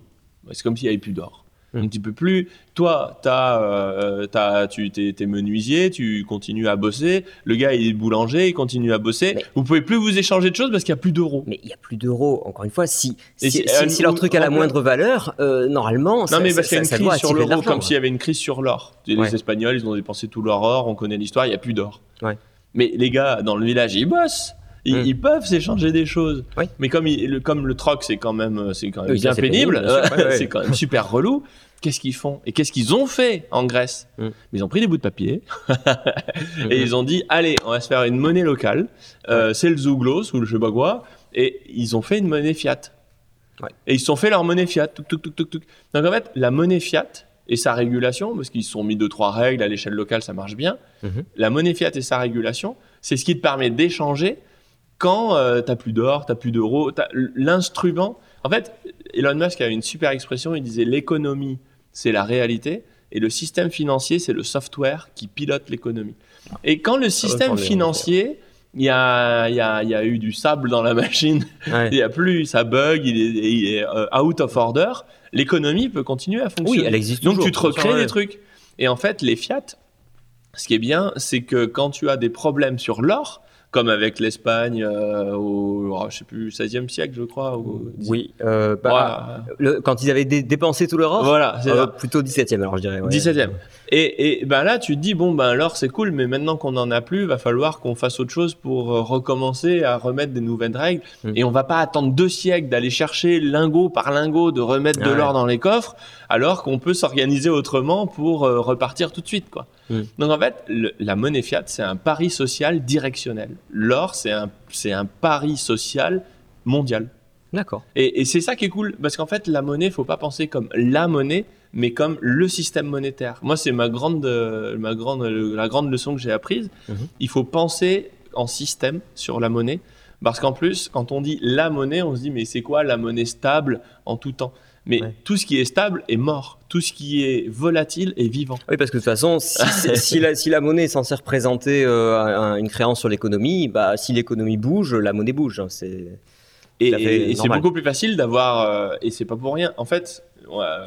A: C'est comme s'il y avait plus d'or. Donc tu peux plus. Toi, t'as, euh, t'as, tu t'es, t'es menuisier, tu continues à bosser. Le gars, il est boulanger, il continue à bosser.
B: Mais-
A: Vous pouvez plus vous échanger de choses parce qu'il y a plus d'euros.
B: Mais il y a plus d'euros. Encore une fois, si si,
A: euh,
B: si leur truc a la moindre valeur, euh, normalement, ça,
A: Non, mais
B: ça-
A: parce qu'il y a une
B: ça- ça doit
A: crise sur l'euro, comme s'il y avait une crise sur l'or. Les
B: Ouais.
A: Espagnols, ils ont dépensé tout leur or, on connaît l'histoire, il n'y a plus d'or.
B: Ouais.
A: Mais les gars, dans le village, ils bossent. Ils,
B: Mm.
A: ils peuvent s'échanger des choses.
B: Oui.
A: Mais comme, il- le, comme le troc, c'est quand même, euh, c'est quand même
B: Oui, ça,
A: bien pénible. [LAUGHS]
B: Ouais,
A: c'est quand même super relou. Qu'est-ce qu'ils font Et qu'est-ce qu'ils ont fait en Grèce
B: Mm.
A: Ils ont pris des bouts de papier [LAUGHS] et ils ont dit allez, on va se faire une monnaie locale. Euh, c'est le zouglos ou le je sais pas quoi. Et ils ont fait une monnaie fiat.
B: Ouais.
A: Et ils se sont fait leur monnaie fiat. Touc, touc, touc, touc, touc. Donc en fait, la monnaie fiat et sa régulation, parce qu'ils se sont mis deux trois règles à l'échelle locale, ça marche bien.
B: Mhm.
A: La monnaie fiat et sa régulation, c'est ce qui te permet d'échanger quand tu t'as plus d'or, t'as plus d'euros, l'instrument. En fait, Elon Musk a une super expression. Il disait l'économie, c'est la réalité, et le système financier, c'est le software qui pilote l'économie. Et quand le système
B: prendre les
A: financier, il y a, il y, a, il y a eu du sable dans la [LAUGHS] machine,
B: Ouais.
A: il y a plus, ça bug, il est, il est, euh, out of order, l'économie peut continuer à fonctionner.
B: Oui, elle existe
A: Donc
B: toujours.
A: tu te recrées des trucs. Et en fait, les fiat, ce qui est bien, c'est que quand tu as des problèmes sur l'or, comme avec l'Espagne euh, au, oh, je sais plus, 16e siècle, je crois. Ou,
B: Oui, euh, bah,
A: Ouais.
B: le- quand ils avaient dé- dépensé tout leur or,
A: Voilà,
B: euh, plutôt 17e alors je dirais. ouais.
A: 17e. Et, et ben là, tu te dis, bon, ben l'or, c'est cool, mais maintenant qu'on n'en a plus, va falloir qu'on fasse autre chose pour euh, recommencer à remettre des nouvelles règles.
B: Mm.
A: Et on va pas attendre deux siècles d'aller chercher lingot par lingot, de remettre de
B: Ouais.
A: l'or dans les coffres, alors qu'on peut s'organiser autrement pour euh, repartir tout de suite, quoi. Donc en fait, le- la monnaie fiat, c'est un pari social directionnel. L'or, c'est un, un pari social mondial.
B: D'accord.
A: Et, et c'est ça qui est cool, parce qu'en fait, la monnaie, faut pas penser comme la monnaie, mais comme le système monétaire. Moi, c'est ma grande, euh, ma grande, la grande leçon que j'ai apprise.
B: Mhm.
A: Il faut penser en système sur la monnaie, parce qu'en plus, quand on dit la monnaie, on se dit mais c'est quoi la monnaie stable en tout temps? Mais
B: Ouais.
A: tout ce qui est stable est mort, tout ce qui est volatile est vivant.
B: Oui, parce que de toute façon, si, [LAUGHS] si la, si la monnaie est censée représenter euh, un- une créance sur l'économie, bah, si l'économie bouge, la monnaie bouge. hein, C'est
A: Et, c'est beaucoup plus facile d'avoir, euh, et c'est pas pour rien. En fait, euh,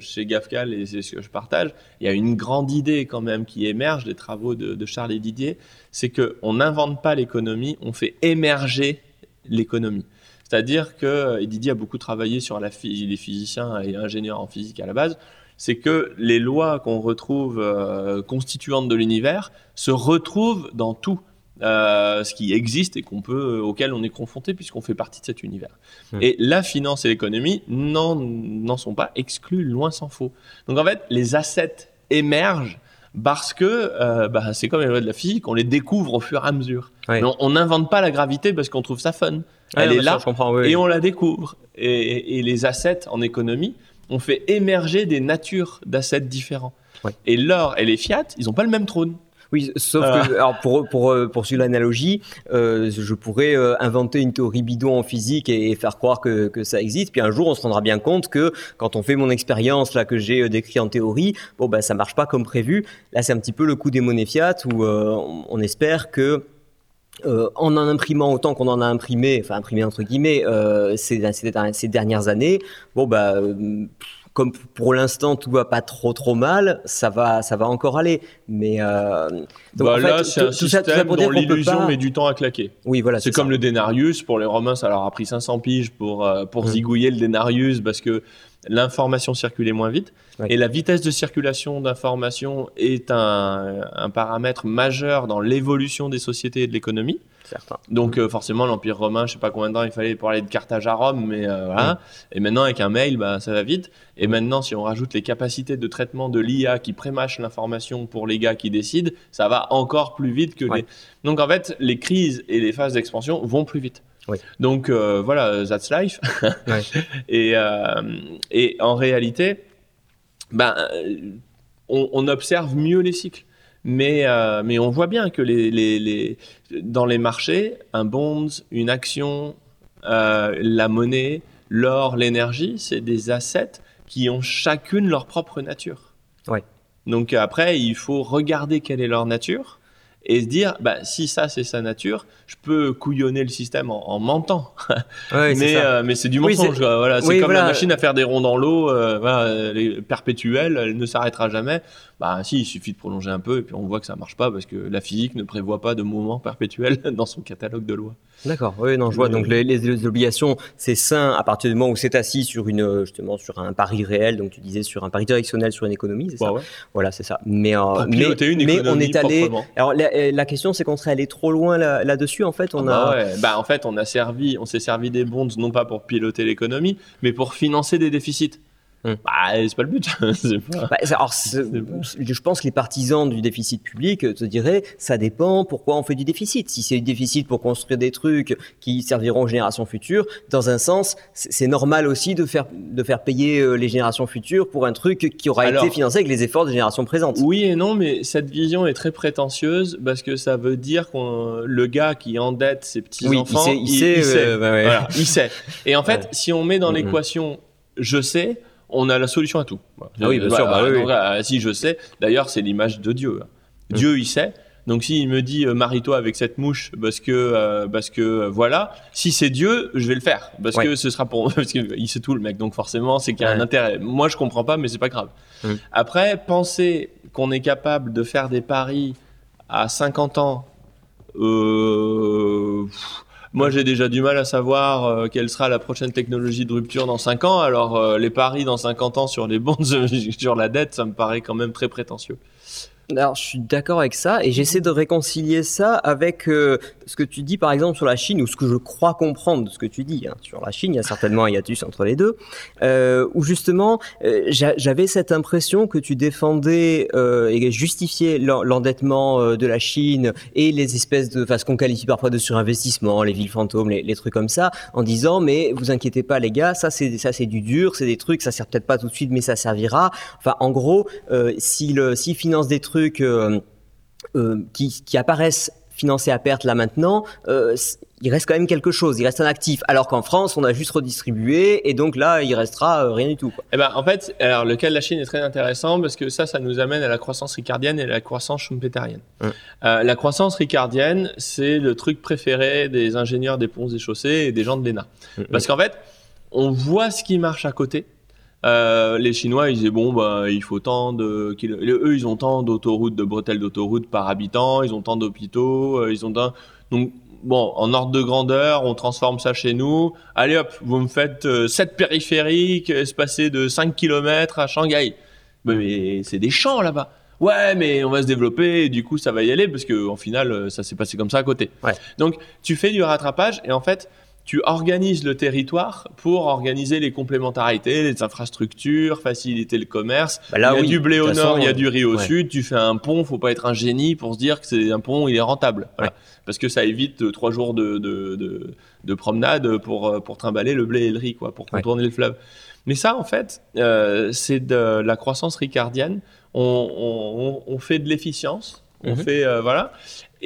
A: chez Gafcal, et c'est ce que je partage, il y a une grande idée quand même qui émerge des travaux de, de Charles et Didier, c'est que on n'invente pas l'économie, on fait émerger l'économie. C'est-à-dire que, euh, et Didier a beaucoup travaillé sur la phy- il est physicien et ingénieur en physique à la base, c'est que les lois qu'on retrouve euh, constituantes de l'univers se retrouvent dans tout. euh, ce qui existe et qu'on peut, auquel on est confronté puisqu'on fait partie de cet univers.
B: Hmm.
A: Et la finance et l'économie n'en sont pas exclus, loin s'en faut. Donc en fait, les assets émergent parce que euh, bah, c'est comme les lois de la physique, on les découvre au fur et à mesure. On n'invente pas la gravité parce qu'on trouve ça fun. Elle
B: Ouais,
A: est là
B: comprends, oui.
A: et on la découvre. Et, et les assets en économie, on fait émerger des natures d'assets différents.
B: Ouais.
A: Et l'or et les fiat, ils n'ont pas le même trône.
B: Oui, sauf
A: Ah.
B: que alors pour pour euh, poursuivre l'analogie, euh, je pourrais euh, inventer une théorie bidon en physique et, et faire croire que, que ça existe. Puis un jour, on se rendra bien compte que quand on fait mon expérience là que j'ai euh, décrit en théorie, bon ben ça marche pas comme prévu. Là, c'est un petit peu le coup des monnaies fiat où euh, on, on espère que euh, en en imprimant autant qu'on en a imprimé, enfin imprimé entre guillemets, euh, ces, ces, ces dernières années, bon bah euh, comme pour l'instant tout va pas trop trop mal, ça va ça va encore aller. Mais euh, donc,
A: bah,
B: en
A: là, c'est un
B: tout ça- tout ça
A: système
B: dire
A: dont l'illusion
B: pas-
A: met du temps à claquer.
B: Oui voilà,
A: C'est comme
B: ça.
A: le denarius. Pour les Romains, ça leur a pris 500 piges pour, pour
B: Mm.
A: zigouiller le denarius parce que l'information circulait moins vite.
B: Ouais.
A: Et la vitesse de circulation d'information est un, un paramètre majeur dans l'évolution des sociétés et de l'économie. Donc euh, forcément, l'Empire romain, je sais pas combien de temps il fallait pour aller de Carthage à Rome, mais euh, voilà. Et maintenant, avec un mail, bah, ça va vite. Et maintenant, si on rajoute les capacités de traitement de l'IA qui prémâche l'information pour les gars qui décident, ça va encore plus vite que
B: Ouais.
A: les... Donc en fait, les crises et les phases d'expansion vont plus vite.
B: Oui.
A: Donc euh, voilà, that's life. [LAUGHS]
B: Ouais. [LAUGHS]
A: Et, euh, et en réalité, ben, on, on observe mieux les cycles. Mais, euh, mais on voit bien que les, les, les, dans les marchés, un bond, une action, la monnaie, l'or, l'énergie, c'est des assets qui ont chacune leur propre nature.
B: Ouais.
A: Donc après, il faut regarder quelle est leur nature et se dire, bah, si ça c'est sa nature, je peux couillonner le système en, en mentant. [LAUGHS]
B: Ouais,
A: mais euh, mais c'est du
B: Oui,
A: mensonge.
B: c'est-
A: quoi. Voilà, c'est
B: oui,
A: comme
B: voilà.
A: la machine à faire des ronds dans l'eau, euh, voilà, elle est perpétuelle, elle ne s'arrêtera jamais. Bah si, il suffit de prolonger un peu et puis on voit que ça marche pas parce que la physique ne prévoit pas de mouvement perpétuel [LAUGHS] dans son catalogue de lois.
B: D'accord, oui, non, je vois. Donc les, obligations, c'est sain à partir du moment où c'est assis sur une justement sur un pari réel. Donc tu disais sur un pari directionnel sur une économie, c'est ça?
A: Ouais.
B: Voilà, c'est ça. Mais, euh, mais,
A: une
B: mais on est allé. Alors la, la question, c'est qu'on serait allé trop loin là- là-dessus. en fait, on
A: Ah bah
B: a.
A: ouais. Bah, en fait, on a servi, on s'est servi des bonds non pas pour piloter l'économie, mais pour financer des déficits.
B: Hmm.
A: Bah, c'est pas le but. [LAUGHS] Pas-
B: Bah, alors, je pense que les partisans du déficit public te diraient, ça dépend pourquoi on fait du déficit. Si c'est du déficit pour construire des trucs qui serviront aux générations futures, dans un sens, c'est normal aussi de faire, de faire payer euh, les générations futures pour un truc qui aura
A: Alors-
B: été financé avec les efforts des générations présentes.
A: Oui et non, mais cette vision est très prétentieuse parce que ça veut dire que le gars qui endette ses petits
B: Oui,
A: enfants,
B: il sait, il euh, bah ouais.
A: Voilà, il sait. Et en [LAUGHS] fait,
B: Ouais.
A: si on met dans
B: Mhm.
A: l'équation je sais, on a la solution à tout.
B: Ah oui, bien sûr, bah oui,
A: donc,
B: oui.
A: euh, si je sais, d'ailleurs, c'est l'image de Dieu. hein. Dieu, il sait. Donc s'il me dit euh, marie-toi avec cette mouche parce que euh, parce que euh, voilà, si c'est Dieu, je vais le faire parce
B: Ouais.
A: que ce sera pour [LAUGHS] parce qu'il sait tout le mec donc forcément c'est qu'il y a un intérêt. Moi je comprends pas mais c'est pas grave.
B: Mm.
A: Après penser qu'on est capable de faire des paris à 50 ans pff, moi, j'ai déjà du mal à savoir euh, quelle sera la prochaine technologie de rupture dans 5 ans. Alors, euh, les paris dans 50 ans sur les [LAUGHS] bonds, sur la dette, ça me paraît quand même très prétentieux.
B: Alors, je suis d'accord avec ça et j'essaie de réconcilier ça avec euh, ce que tu dis par exemple sur la Chine ou ce que je crois comprendre de ce que tu dis hein. sur la Chine. Il y a certainement un hiatus entre les deux. Euh, où justement, euh, j'a- j'avais cette impression que tu défendais euh, et justifiais l'en- l'endettement de la Chine et les espèces de, enfin, ce qu'on qualifie parfois de surinvestissement, les villes fantômes, les, trucs comme ça, en disant mais vous inquiétez pas les gars, ça c'est ça c'est du dur, c'est des trucs, ça sert peut-être pas tout de suite, mais ça servira. Enfin, en gros, s'ils financent des trucs euh, euh, qui, qui apparaissent financés à perte là maintenant, euh, il reste quand même quelque chose, il reste un actif. Alors qu'en France, on a juste redistribué et donc là, il restera euh, rien du tout. Quoi.
A: Eh ben, en fait, alors, le cas de la Chine est très intéressant parce que ça, ça nous amène à la croissance ricardienne et à la croissance schumpeterienne. Euh, la croissance ricardienne, c'est le truc préféré des ingénieurs des ponts et chaussées et des gens de l'ENA. Parce qu'en fait, on voit ce qui marche à côté. Euh, les Chinois, ils disaient bon, bah, il faut tant de Eux, ils ont tant d'autoroutes, de bretelles d'autoroutes par habitant, ils ont tant d'hôpitaux, euh, ils ont tant. Donc, bon, en ordre de grandeur, on transforme ça chez nous. Allez hop, vous me faites 7 périphériques espacés de 5 km à Shanghai. Mais, mais c'est des champs là-bas. Ouais, mais on va se développer, et du coup, ça va y aller parce que, en final, euh, ça s'est passé comme ça à côté.
B: Ouais.
A: Donc, tu fais du rattrapage et en fait, tu organises le territoire pour organiser les complémentarités, les infrastructures, faciliter le commerce.
B: Bah là,
A: il y a
B: oui,
A: du blé au nord, il y a du riz au
B: ouais.
A: sud. Tu fais un pont, faut pas être un génie pour se dire que c'est un pont, il est rentable. Voilà. Parce que ça évite euh, trois jours de, de, de, de promenade pour, euh, pour trimballer le blé et le riz, quoi, pour
B: Ouais.
A: contourner le fleuve. Mais ça, en fait, euh, c'est de la croissance ricardienne. On, on, on- on fait de l'efficience, on
B: Mhm.
A: fait euh, voilà,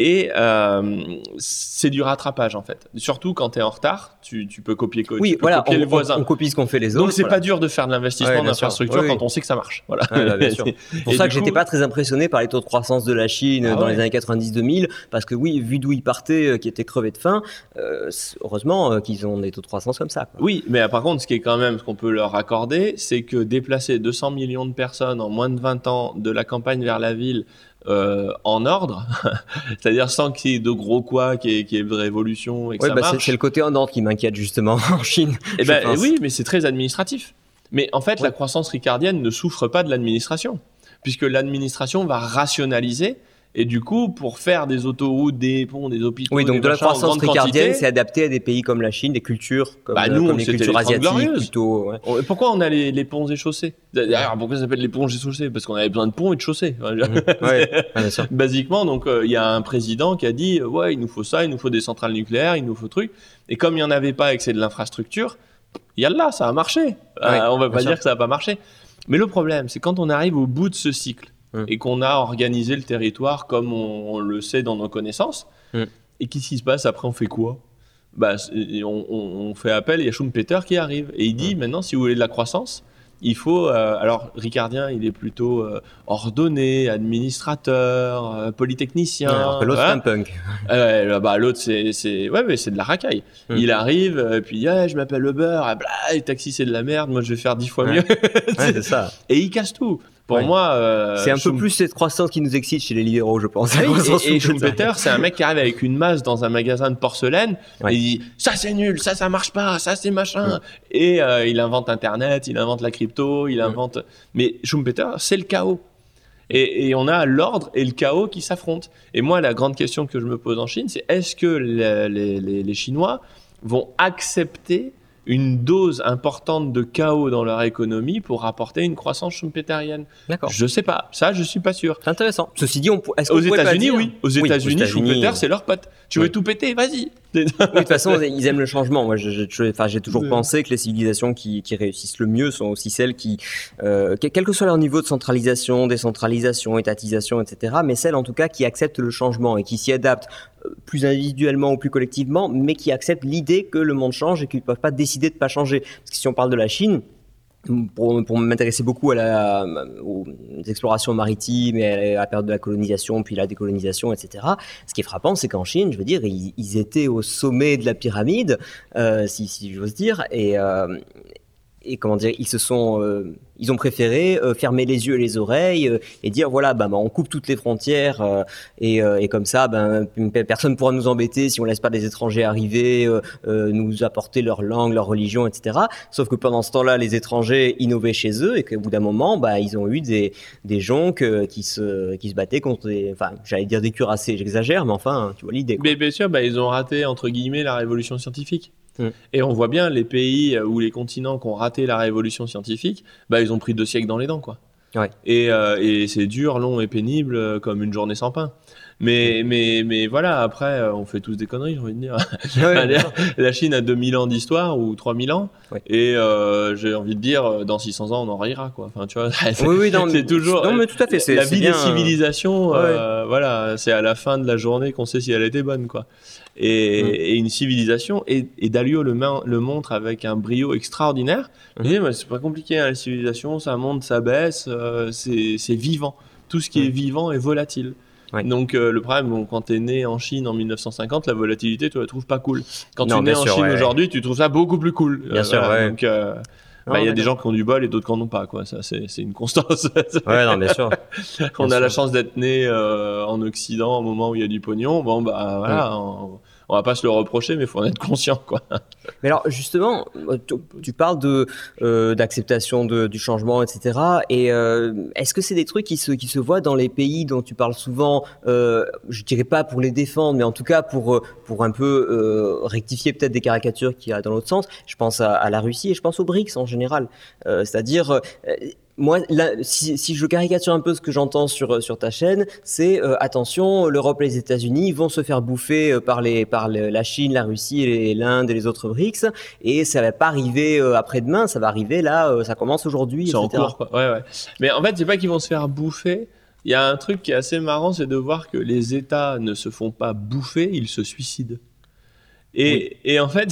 A: et euh, c'est du rattrapage en fait. Surtout quand tu es en retard, tu, tu peux copier, co-
B: Oui,
A: tu peux
B: voilà,
A: copier
B: on,
A: le voisin.
B: on- on copie ce qu'on fait les autres.
A: Donc c'est
B: voilà.
A: pas dur de faire de l'investissement
B: Ouais,
A: d'infrastructure
B: Oui, oui.
A: quand on sait que ça marche. Voilà.
B: Ouais, bah, bien sûr. [LAUGHS] C'est pour
A: Et
B: ça que j'étais
A: coup-
B: pas très impressionné par les taux de croissance de la Chine
A: Ah
B: dans
A: ouais.
B: les années 90-2000, parce que oui, vu d'où ils partaient, euh, qui étaient crevés de faim, euh, heureusement qu'ils ont des taux de croissance comme ça. quoi.
A: Oui, mais par contre, ce qui est quand même ce qu'on peut leur accorder, c'est que déplacer 200 millions de personnes en moins de 20 ans de la campagne vers la ville euh, en ordre, [LAUGHS] c'est-à-dire sans qu'il y ait de gros quoi, qu'il y ait, qu'il y ait de révolution et que
B: Ouais,
A: ça
B: bah, c'est- le côté en ordre qui m'inquiète justement [LAUGHS] en Chine.
A: Eh ben, oui, mais c'est très administratif. Mais en fait,
B: Ouais.
A: la croissance ricardienne ne souffre pas de l'administration, puisque l'administration va rationaliser. Et du coup, pour faire des autoroutes, des ponts, des hôpitaux,
B: Oui, donc
A: des
B: de la
A: machins en
B: croissance ricardienne, c'est adapté à des pays comme la Chine, des cultures comme,
A: Bah,
B: euh,
A: nous,
B: comme les cultures
A: les
B: asiatiques plutôt. ouais.
A: Pourquoi on a les, les ponts et chaussées? D'ailleurs, pourquoi ça s'appelle les ponts et chaussées? Parce qu'on avait besoin de ponts et de chaussées.
B: Mhm. Ouais, [LAUGHS] bien sûr.
A: Basiquement, donc euh, il y a un président qui a dit euh, ouais, il nous faut ça, il nous faut des centrales nucléaires, il nous faut truc. Et comme il n'y en avait pas et que c'est de l'infrastructure, il y a là, ça a marché. Euh,
B: Ouais,
A: on va pas
B: sûr.
A: dire que ça n'a pas marché. Mais le problème, c'est quand on arrive au bout de ce cycle
B: Mm.
A: et qu'on a organisé le territoire comme on, on le sait dans nos connaissances,
B: Mm.
A: et qu'est-ce qui se passe après On fait quoi? Bah, on, fait appel, il y a Schumpeter qui arrive et il dit maintenant, si vous voulez de la croissance, il faut. euh, alors, Ricardien, il est plutôt euh, ordonné, administrateur, euh, polytechnicien.
B: Alors que l'autre, c'est un punk. [LAUGHS]
A: Bah, l'autre, c'est, c'est, ouais, mais c'est de la racaille.
B: Mm.
A: Il arrive, euh, puis, ouais, je m'appelle Uber, et bla, les taxis, c'est de la merde, moi, je vais faire dix fois mieux. [LAUGHS]
B: Ouais, c'est ça.
A: et il casse tout. Pour
B: Ouais.
A: moi, euh,
B: c'est un peu plus cette croissance qui nous excite chez les libéraux, je pense.
A: Ah oui, [LAUGHS] et, et
B: Schumpeter.
A: C'est un mec qui arrive avec une masse dans un magasin de porcelaine.
B: Ouais.
A: Et il dit ça c'est nul, ça ça marche pas, ça c'est machin. Et euh, il invente Internet, il invente la crypto, il invente. Mais Schumpeter, c'est le chaos. Et, et on a l'ordre et le chaos qui s'affrontent. Et moi, la grande question que je me pose en Chine, c'est est-ce que les, les- les- les Chinois vont accepter une dose importante de chaos dans leur économie pour apporter une croissance schumpeterienne
B: D'accord.
A: Je sais pas. Ça, je suis pas sûr.
B: C'est intéressant. Ceci dit, on, est-ce
A: Aux États-Unis, oui. Aux États-Unis, Schumpeter, c'est leur pote. Tu veux tout péter, vas-y. [LAUGHS]
B: Oui, de toute façon, ils aiment le changement. Moi, j'ai toujours pensé que les civilisations qui, qui réussissent le mieux sont aussi celles qui, euh, que- quel que soit leur niveau de centralisation, décentralisation, étatisation, etc., mais celles en tout cas qui acceptent le changement et qui s'y adaptent plus individuellement ou plus collectivement, mais qui acceptent l'idée que le monde change et qu'ils ne peuvent pas décider de pas changer. Parce que si on parle de la Chine, pour, m'intéresser beaucoup à la, aux explorations maritimes et à la période de la colonisation, puis la décolonisation, etc. Ce qui est frappant, c'est qu'en Chine, je veux dire, ils, étaient au sommet de la pyramide, euh, si, j'ose dire, et, euh, et comment dire, ils se sont, euh, ils ont préféré euh, fermer les yeux et les oreilles euh, et dire voilà, bah, on coupe toutes les frontières euh, et, comme ça, ben pe- personne pourra nous embêter si on laisse pas des étrangers arriver, nous apporter leur langue, leur religion, etc. Sauf que pendant ce temps-là, les étrangers innovaient chez eux et qu'au bout d'un moment, bah, ils ont eu des, des euh, qui se, qui se battaient contre des, enfin, j'allais dire des cuirassés, j'exagère, mais enfin, tu vois l'idée.
A: Mais bien sûr, ils ont raté, entre guillemets, la révolution scientifique.
B: Mm.
A: Et on voit bien les pays euh, ou les continents qui ont raté la révolution scientifique, bah, ils ont pris deux siècles dans les dents. Quoi.
B: Ouais.
A: Et, euh, et c'est dur, long et pénible, euh, comme une journée sans pain.
B: Mm.
A: Mais, mais, mais voilà, après, on fait tous des conneries, j'ai envie de dire.
B: Ouais, [LAUGHS]
A: la, Chine a 2000 ans d'histoire ou 3000 ans.
B: Ouais.
A: Et euh, j'ai envie de dire, dans 600 ans, on en rira. Quoi. Enfin, tu vois, [LAUGHS] c'est-
B: oui, oui,
A: toujours.
B: Non, mais tout à fait.
A: la vie
B: bien,
A: des civilisations, euh, voilà, c'est à la fin de la journée qu'on sait si elle était bonne, quoi. Et,
B: Mm.
A: et une civilisation, et, et Dalio le, main- le montre avec un brio extraordinaire.
B: Mm.
A: Bah, c'est pas compliqué, hein, la civilisation, ça monte, ça baisse, euh, c'est vivant. Tout ce qui
B: Mm.
A: est vivant est volatile.
B: Ouais.
A: Donc euh, le problème, bon, quand tu es né en Chine en 1950, la volatilité, tu la trouves pas cool. Quand
B: Non,
A: tu es né en
B: sûr,
A: Chine
B: ouais.
A: aujourd'hui, tu trouves ça beaucoup plus cool.
B: Bien sûr, ouais.
A: Donc bah, il y a des gens qui ont du bol et d'autres qui en ont pas, quoi. Ça, c'est c'est une constance. [LAUGHS]
B: Ouais, non, bien sûr.
A: on
B: Bien
A: a la chance d'être né euh, en Occident au moment où il y a du pognon. Bon, bah voilà, on, on va pas se le reprocher, mais il faut en être conscient, quoi.
B: Mais alors justement, tu, parles de euh, d'acceptation du changement, etc. Et euh, est-ce que c'est des trucs qui se qui se voient dans les pays dont tu parles souvent euh, Je dirais pas pour les défendre, mais en tout cas pour euh, pour un peu euh, rectifier peut-être des caricatures qu'il y a dans l'autre sens? Je pense à, à la Russie et je pense aux BRICS en général. C'est-à-dire moi, là, si, si je caricature un peu ce que j'entends sur, sur ta chaîne, c'est euh, attention, l'Europe et les États-Unis vont se faire bouffer euh, par, les, par le- la Chine, la Russie, et l'Inde et les autres BRICS, et ça va pas arriver euh, après-demain, ça va arriver là, euh, ça commence aujourd'hui,
A: C'est en cours, quoi. Ouais, ouais. Mais en fait, c'est pas qu'ils vont se faire bouffer. Il y a un truc qui est assez marrant, c'est de voir que les États ne se font pas bouffer, ils se suicident. Et, et en fait,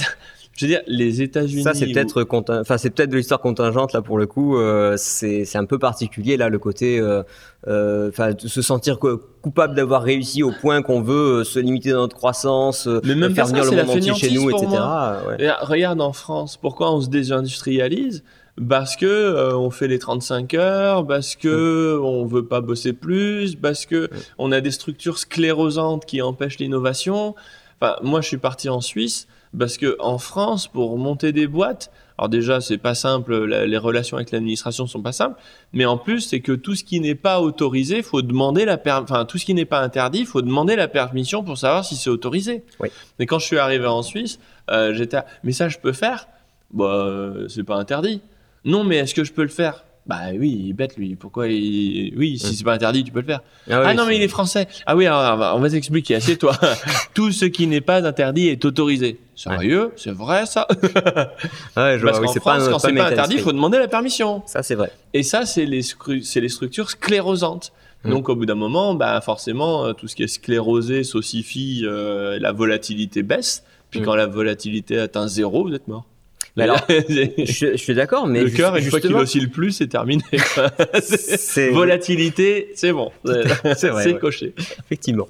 A: je veux dire, les États-Unis.
B: Ça, c'est peut-être contin- enfin, c'est peut-être de l'histoire contingente là pour le coup. euh, c'est c'est un peu particulier là le côté, euh, euh, enfin, de se sentir co- coupable d'avoir réussi au point qu'on veut euh, se limiter dans notre croissance, euh,
A: Mais même
B: faire
A: ça,
B: venir
A: c'est
B: le monde entier chez nous, etc.
A: moi.
B: ouais.
A: Et Regarde en France, pourquoi on se désindustrialise? Parce que euh, on fait les 35 heures, parce que on veut pas bosser plus, parce que on a des structures sclérosantes qui empêchent l'innovation. Enfin, moi, je suis parti en Suisse. Parce que en France, pour monter des boîtes, alors déjà, c'est pas simple, la- les relations avec l'administration sont pas simples, mais en plus, c'est que tout ce qui n'est pas autorisé, faut demander la enfin, tout ce qui n'est pas interdit, faut demander la permission pour savoir si c'est autorisé.
B: Oui.
A: Mais quand je suis arrivé en Suisse, euh, j'étais, à- mais ça, je peux faire? Bah, euh, c'est pas interdit. Non, mais est-ce que je peux le faire? Bah oui, il est bête lui. Pourquoi il... Oui, si c'est pas interdit, tu peux le faire.
B: Ah,
A: Ah non, mais il est français. Ah oui, alors, on va- on va t'expliquer. Assieds-toi. [LAUGHS] [LAUGHS] Tout ce qui n'est pas interdit est autorisé. Sérieux? C'est vrai ça? [LAUGHS]
B: Ouais, je vois,
A: Parce qu'en
B: c'est
A: France,
B: pas,
A: quand c'est pas interdit, il faut demander la permission.
B: Ça, c'est vrai.
A: Et ça, c'est les, scru- c'est les structures sclérosantes.
B: Mm.
A: Donc, au bout d'un moment, bah, forcément, euh, tout ce qui est sclérosé s'ossifie, euh, la volatilité baisse. Puis
B: Mm.
A: quand la volatilité atteint zéro, vous êtes mort.
B: Mais alors, [LAUGHS]
A: le
B: Je, je suis d'accord, mais juste-
A: cœur, une fois qu'il oscille plus, c'est terminé. [LAUGHS] C'est- Volatilité, c'est bon. [LAUGHS]
B: C'est vrai,
A: C'est
B: ouais.
A: coché.
B: effectivement.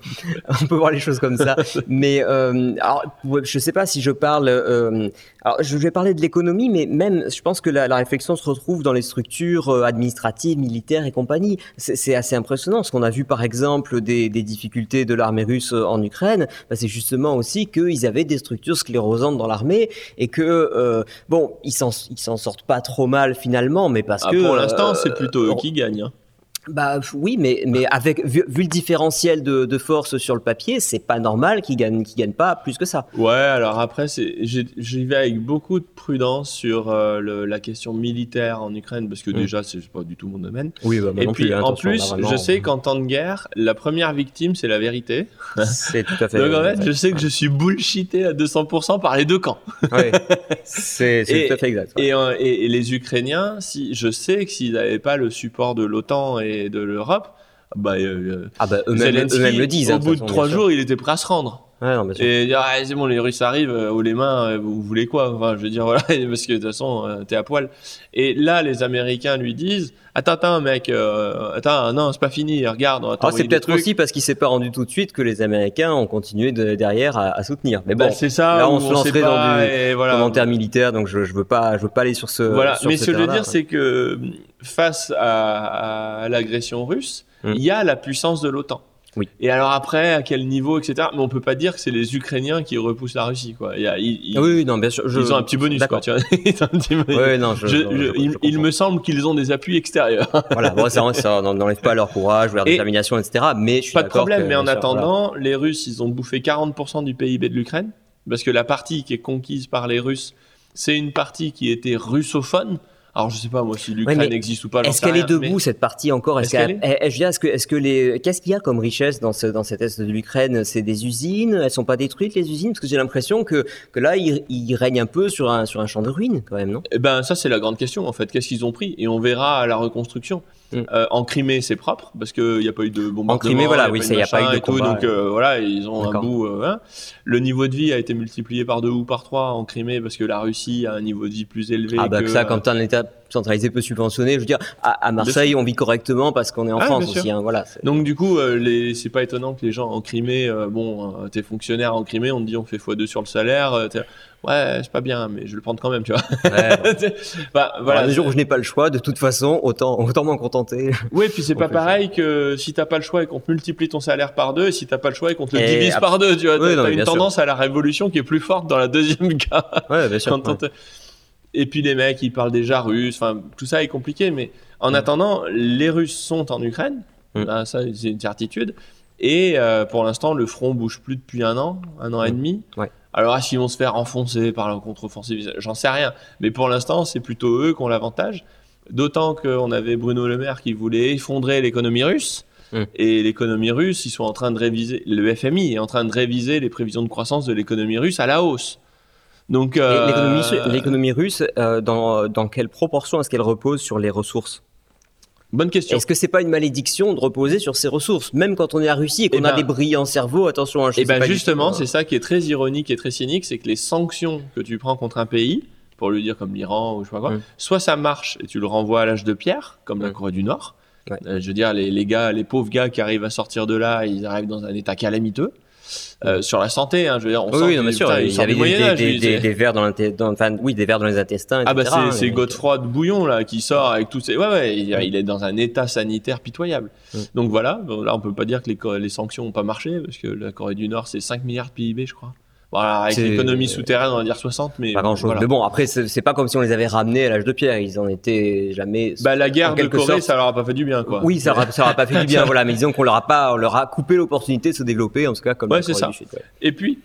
B: On peut voir les choses comme ça. Mais euh, alors, je sais pas si je parle. euh, alors, je vais parler de l'économie, mais même, je pense que la, la réflexion se retrouve dans les structures euh, administratives, militaires et compagnie. C'est assez impressionnant. Ce qu'on a vu, par exemple, des, des difficultés de l'armée russe euh, en Ukraine, bah, c'est justement aussi qu'ils avaient des structures sclérosantes dans l'armée et que euh, bon, ils s'en ils s'en sortent pas trop mal finalement, mais parce
A: Ah,
B: que
A: pour l'instant,
B: euh,
A: c'est plutôt eux
B: on-
A: qui gagnent. hein.
B: bah oui, mais, mais avec vu, vu le différentiel de, de force sur le papier, c'est pas normal qu'ils gagnent, qu'ils gagnent pas plus que ça.
A: Ouais, alors après, j'y vais avec beaucoup de prudence sur euh, le- la question militaire en Ukraine, parce que
B: Mm.
A: déjà, c'est pas du tout mon domaine.
B: Oui, bah,
A: Et puis, en plus, je sais qu'en temps de guerre, la première victime, c'est la vérité.
B: c'est tout à [LAUGHS] fait.
A: Donc en fait, je sais que je suis bullshité à 200% par les deux camps.
B: Ouais, [LAUGHS] c'est tout à fait exact. ouais.
A: Et, euh, et- et les Ukrainiens, si, je sais que s'ils n'avaient pas le support de l'OTAN et de l'Europe, bah, euh,
B: ah bah eux-mêmes
A: Zelensky,
B: eux-mêmes le disent.
A: au
B: hein,
A: bout de trois jours, il était prêt à se rendre.
B: Ouais, non, bien sûr.
A: Et dire, ah, c'est bon, les Russes arrivent, euh, haut les mains, euh, vous voulez quoi? Enfin, je veux dire, [LAUGHS] voilà, parce que de toute façon, euh, t'es à poil. Et là, les Américains lui disent, attends, attends, mec, euh, attends, non, c'est pas fini, regarde, t'envoyer
B: c'est peut-être aussi parce qu'il s'est pas rendu tout de suite que les Américains ont continué de- derrière à, à soutenir. Mais bon,
A: Bah, c'est ça,
B: là, on se lancerait
A: pas,
B: dans du
A: voilà.
B: commentaire militaire, donc je, je veux pas, je veux pas aller sur ce.
A: Voilà,
B: sur
A: mais
B: ce
A: que je veux dire, c'est que face à, à l'agression russe,
B: Mm.
A: il y a la puissance de l'OTAN.
B: Oui.
A: Et alors après, à quel niveau, etc. Mais on peut pas dire que c'est les Ukrainiens qui repoussent la Russie, quoi. Il y a- ils, ils-
B: Oui, oui, non, bien sûr. je-
A: ils ont un petit bonus, quoi. Tu vois. [LAUGHS]
B: Ouais, non, je,
A: Je-
B: non,
A: il, me semble qu'ils ont des appuis extérieurs. [LAUGHS]
B: Voilà, bon, ça, ça n'en- n'enlève pas leur courage, leur
A: Et-
B: détermination, etc. Mais je suis
A: Pas de problème,
B: que,
A: mais en
B: voilà.
A: attendant, les Russes, ils ont bouffé 40% du PIB de l'Ukraine, parce que la partie qui est conquise par les Russes, c'est une partie qui était russophone. Alors je sais pas moi si l'Ukraine existe ou pas.
B: Est-ce qu'elle est debout
A: mais-
B: cette partie encore?
A: Est-ce
B: est- que, est-ce que les, qu'est-ce qu'il y a comme richesse dans ce, dans cet est de l'Ukraine? C'est des usines? Elles sont pas détruites les usines? Parce que j'ai l'impression que, que là, il, il règne un peu sur un, sur un champ de ruines quand même, non?
A: Eh ben ça c'est la grande question en fait. Qu'est-ce qu'ils ont pris? Et on verra à la reconstruction.
B: Mm.
A: Euh, en Crimée c'est propre parce qu'il n'y a pas eu de bombardement.
B: Crimée, voilà, oui,
A: pas
B: ça, y a pas eu de
A: et tout,
B: combat,
A: Donc euh, voilà, ils ont un bout. euh, hein. Le niveau de vie a été multiplié par deux ou par trois en Crimée parce que la Russie a un niveau de vie plus élevé.
B: Ah bah
A: que,
B: que ça, quand un État centralisé peut subventionner, je veux dire, à, à Marseille, on vit correctement parce qu'on est en
A: Ah,
B: France aussi. Hein, voilà.
A: Donc du coup, euh, les... c'est pas étonnant que les gens en Crimée, euh, bon, euh, t'es fonctionnaire en Crimée, on te dit on fait x2 sur le salaire, euh, ouais, c'est pas bien, mais je vais le prendre quand même, tu vois.
B: Ouais, [LAUGHS]
A: bah,
B: Voilà, le jour où je n'ai pas le choix, de toute façon, autant, autant m'en contenter.
A: Oui, puis c'est [LAUGHS] pas pareil que si t'as pas le choix et qu'on te multiplie ton salaire par deux, et si t'as pas le choix et qu'on te le
B: Et
A: divise par deux, tu vois. T'as une
B: sûr.
A: tendance à la révolution qui est plus forte dans la deuxième [LAUGHS] cas.
B: Ouais, bien sûr.
A: Quand Et puis les mecs, ils parlent déjà russe, enfin, tout ça est compliqué, mais en
B: Mm.
A: attendant, les Russes sont en Ukraine,
B: Mm.
A: Là, ça c'est une certitude, et euh, pour l'instant, le front bouge plus depuis un an, un an et
B: Mm.
A: demi.
B: Ouais.
A: Alors, qu'ils vont se faire enfoncer par la contre-offensive? J'en sais rien, mais pour l'instant, c'est plutôt eux qui ont l'avantage. D'autant qu'on avait Bruno Le Maire qui voulait effondrer l'économie russe. Et l'économie russe, ils sont en train de réviser, le FMI est en train de réviser les prévisions de croissance de l'économie russe à la hausse. Donc, euh,
B: L'économie, russe, euh, dans, dans quelle proportion est-ce qu'elle repose sur les ressources?
A: Bonne question.
B: Est-ce que c'est pas une malédiction de reposer sur ces ressources? Même quand on est à Russie et qu'on
A: Eh
B: a
A: ben-
B: des brillants cerveaux, attention, hein, je
A: Et
B: sais
A: ben
B: pas
A: justement,
B: tout,
A: c'est
B: hein.
A: ça qui est très ironique et très cynique, c'est que les sanctions que tu prends contre un pays, pour lui dire comme l'Iran ou je sais pas quoi,
B: Mm.
A: soit ça marche et tu le renvoies à l'âge de pierre, comme la
B: Mm.
A: Corée du Nord.
B: Ouais.
A: Euh, je veux dire, les, les gars, les pauvres gars qui arrivent à sortir de là, ils arrivent dans un état calamiteux. Euh, sur la santé, hein, je veux dire, on
B: Oui,
A: sent
B: oui, non, bien sûr, il y avait des, des, des- des vers dans l'inté- dans- enfin, oui, des vers dans les intestins,
A: Ah bah c'est c'est
B: mais-
A: Godefroy de Bouillon là qui sort avec tous ces ouais ouais il, il est dans un état sanitaire pitoyable.
B: Mm.
A: donc voilà bon, là on peut pas dire que les sanctions ont pas marché parce que la Corée du Nord c'est 5 milliards de PIB je crois Voilà, avec
B: C'est-
A: l'économie souterraine, on va dire 60, mais
B: Pas grand chose.
A: voilà.
B: Mais bon, après, c'est pas comme si on les avait ramenés à l'âge de pierre. Ils en étaient jamais.
A: Bah, la guerre de Corée,
B: sorte-
A: ça leur a pas fait du bien, quoi.
B: Oui, ça aura, ça aura pas fait du bien, [LAUGHS] voilà. Mais disons qu'on leur a pas, on leur a coupé l'opportunité de se développer, en tout cas, comme
A: Ouais, c'est ça.
B: du ouais.
A: Et puis,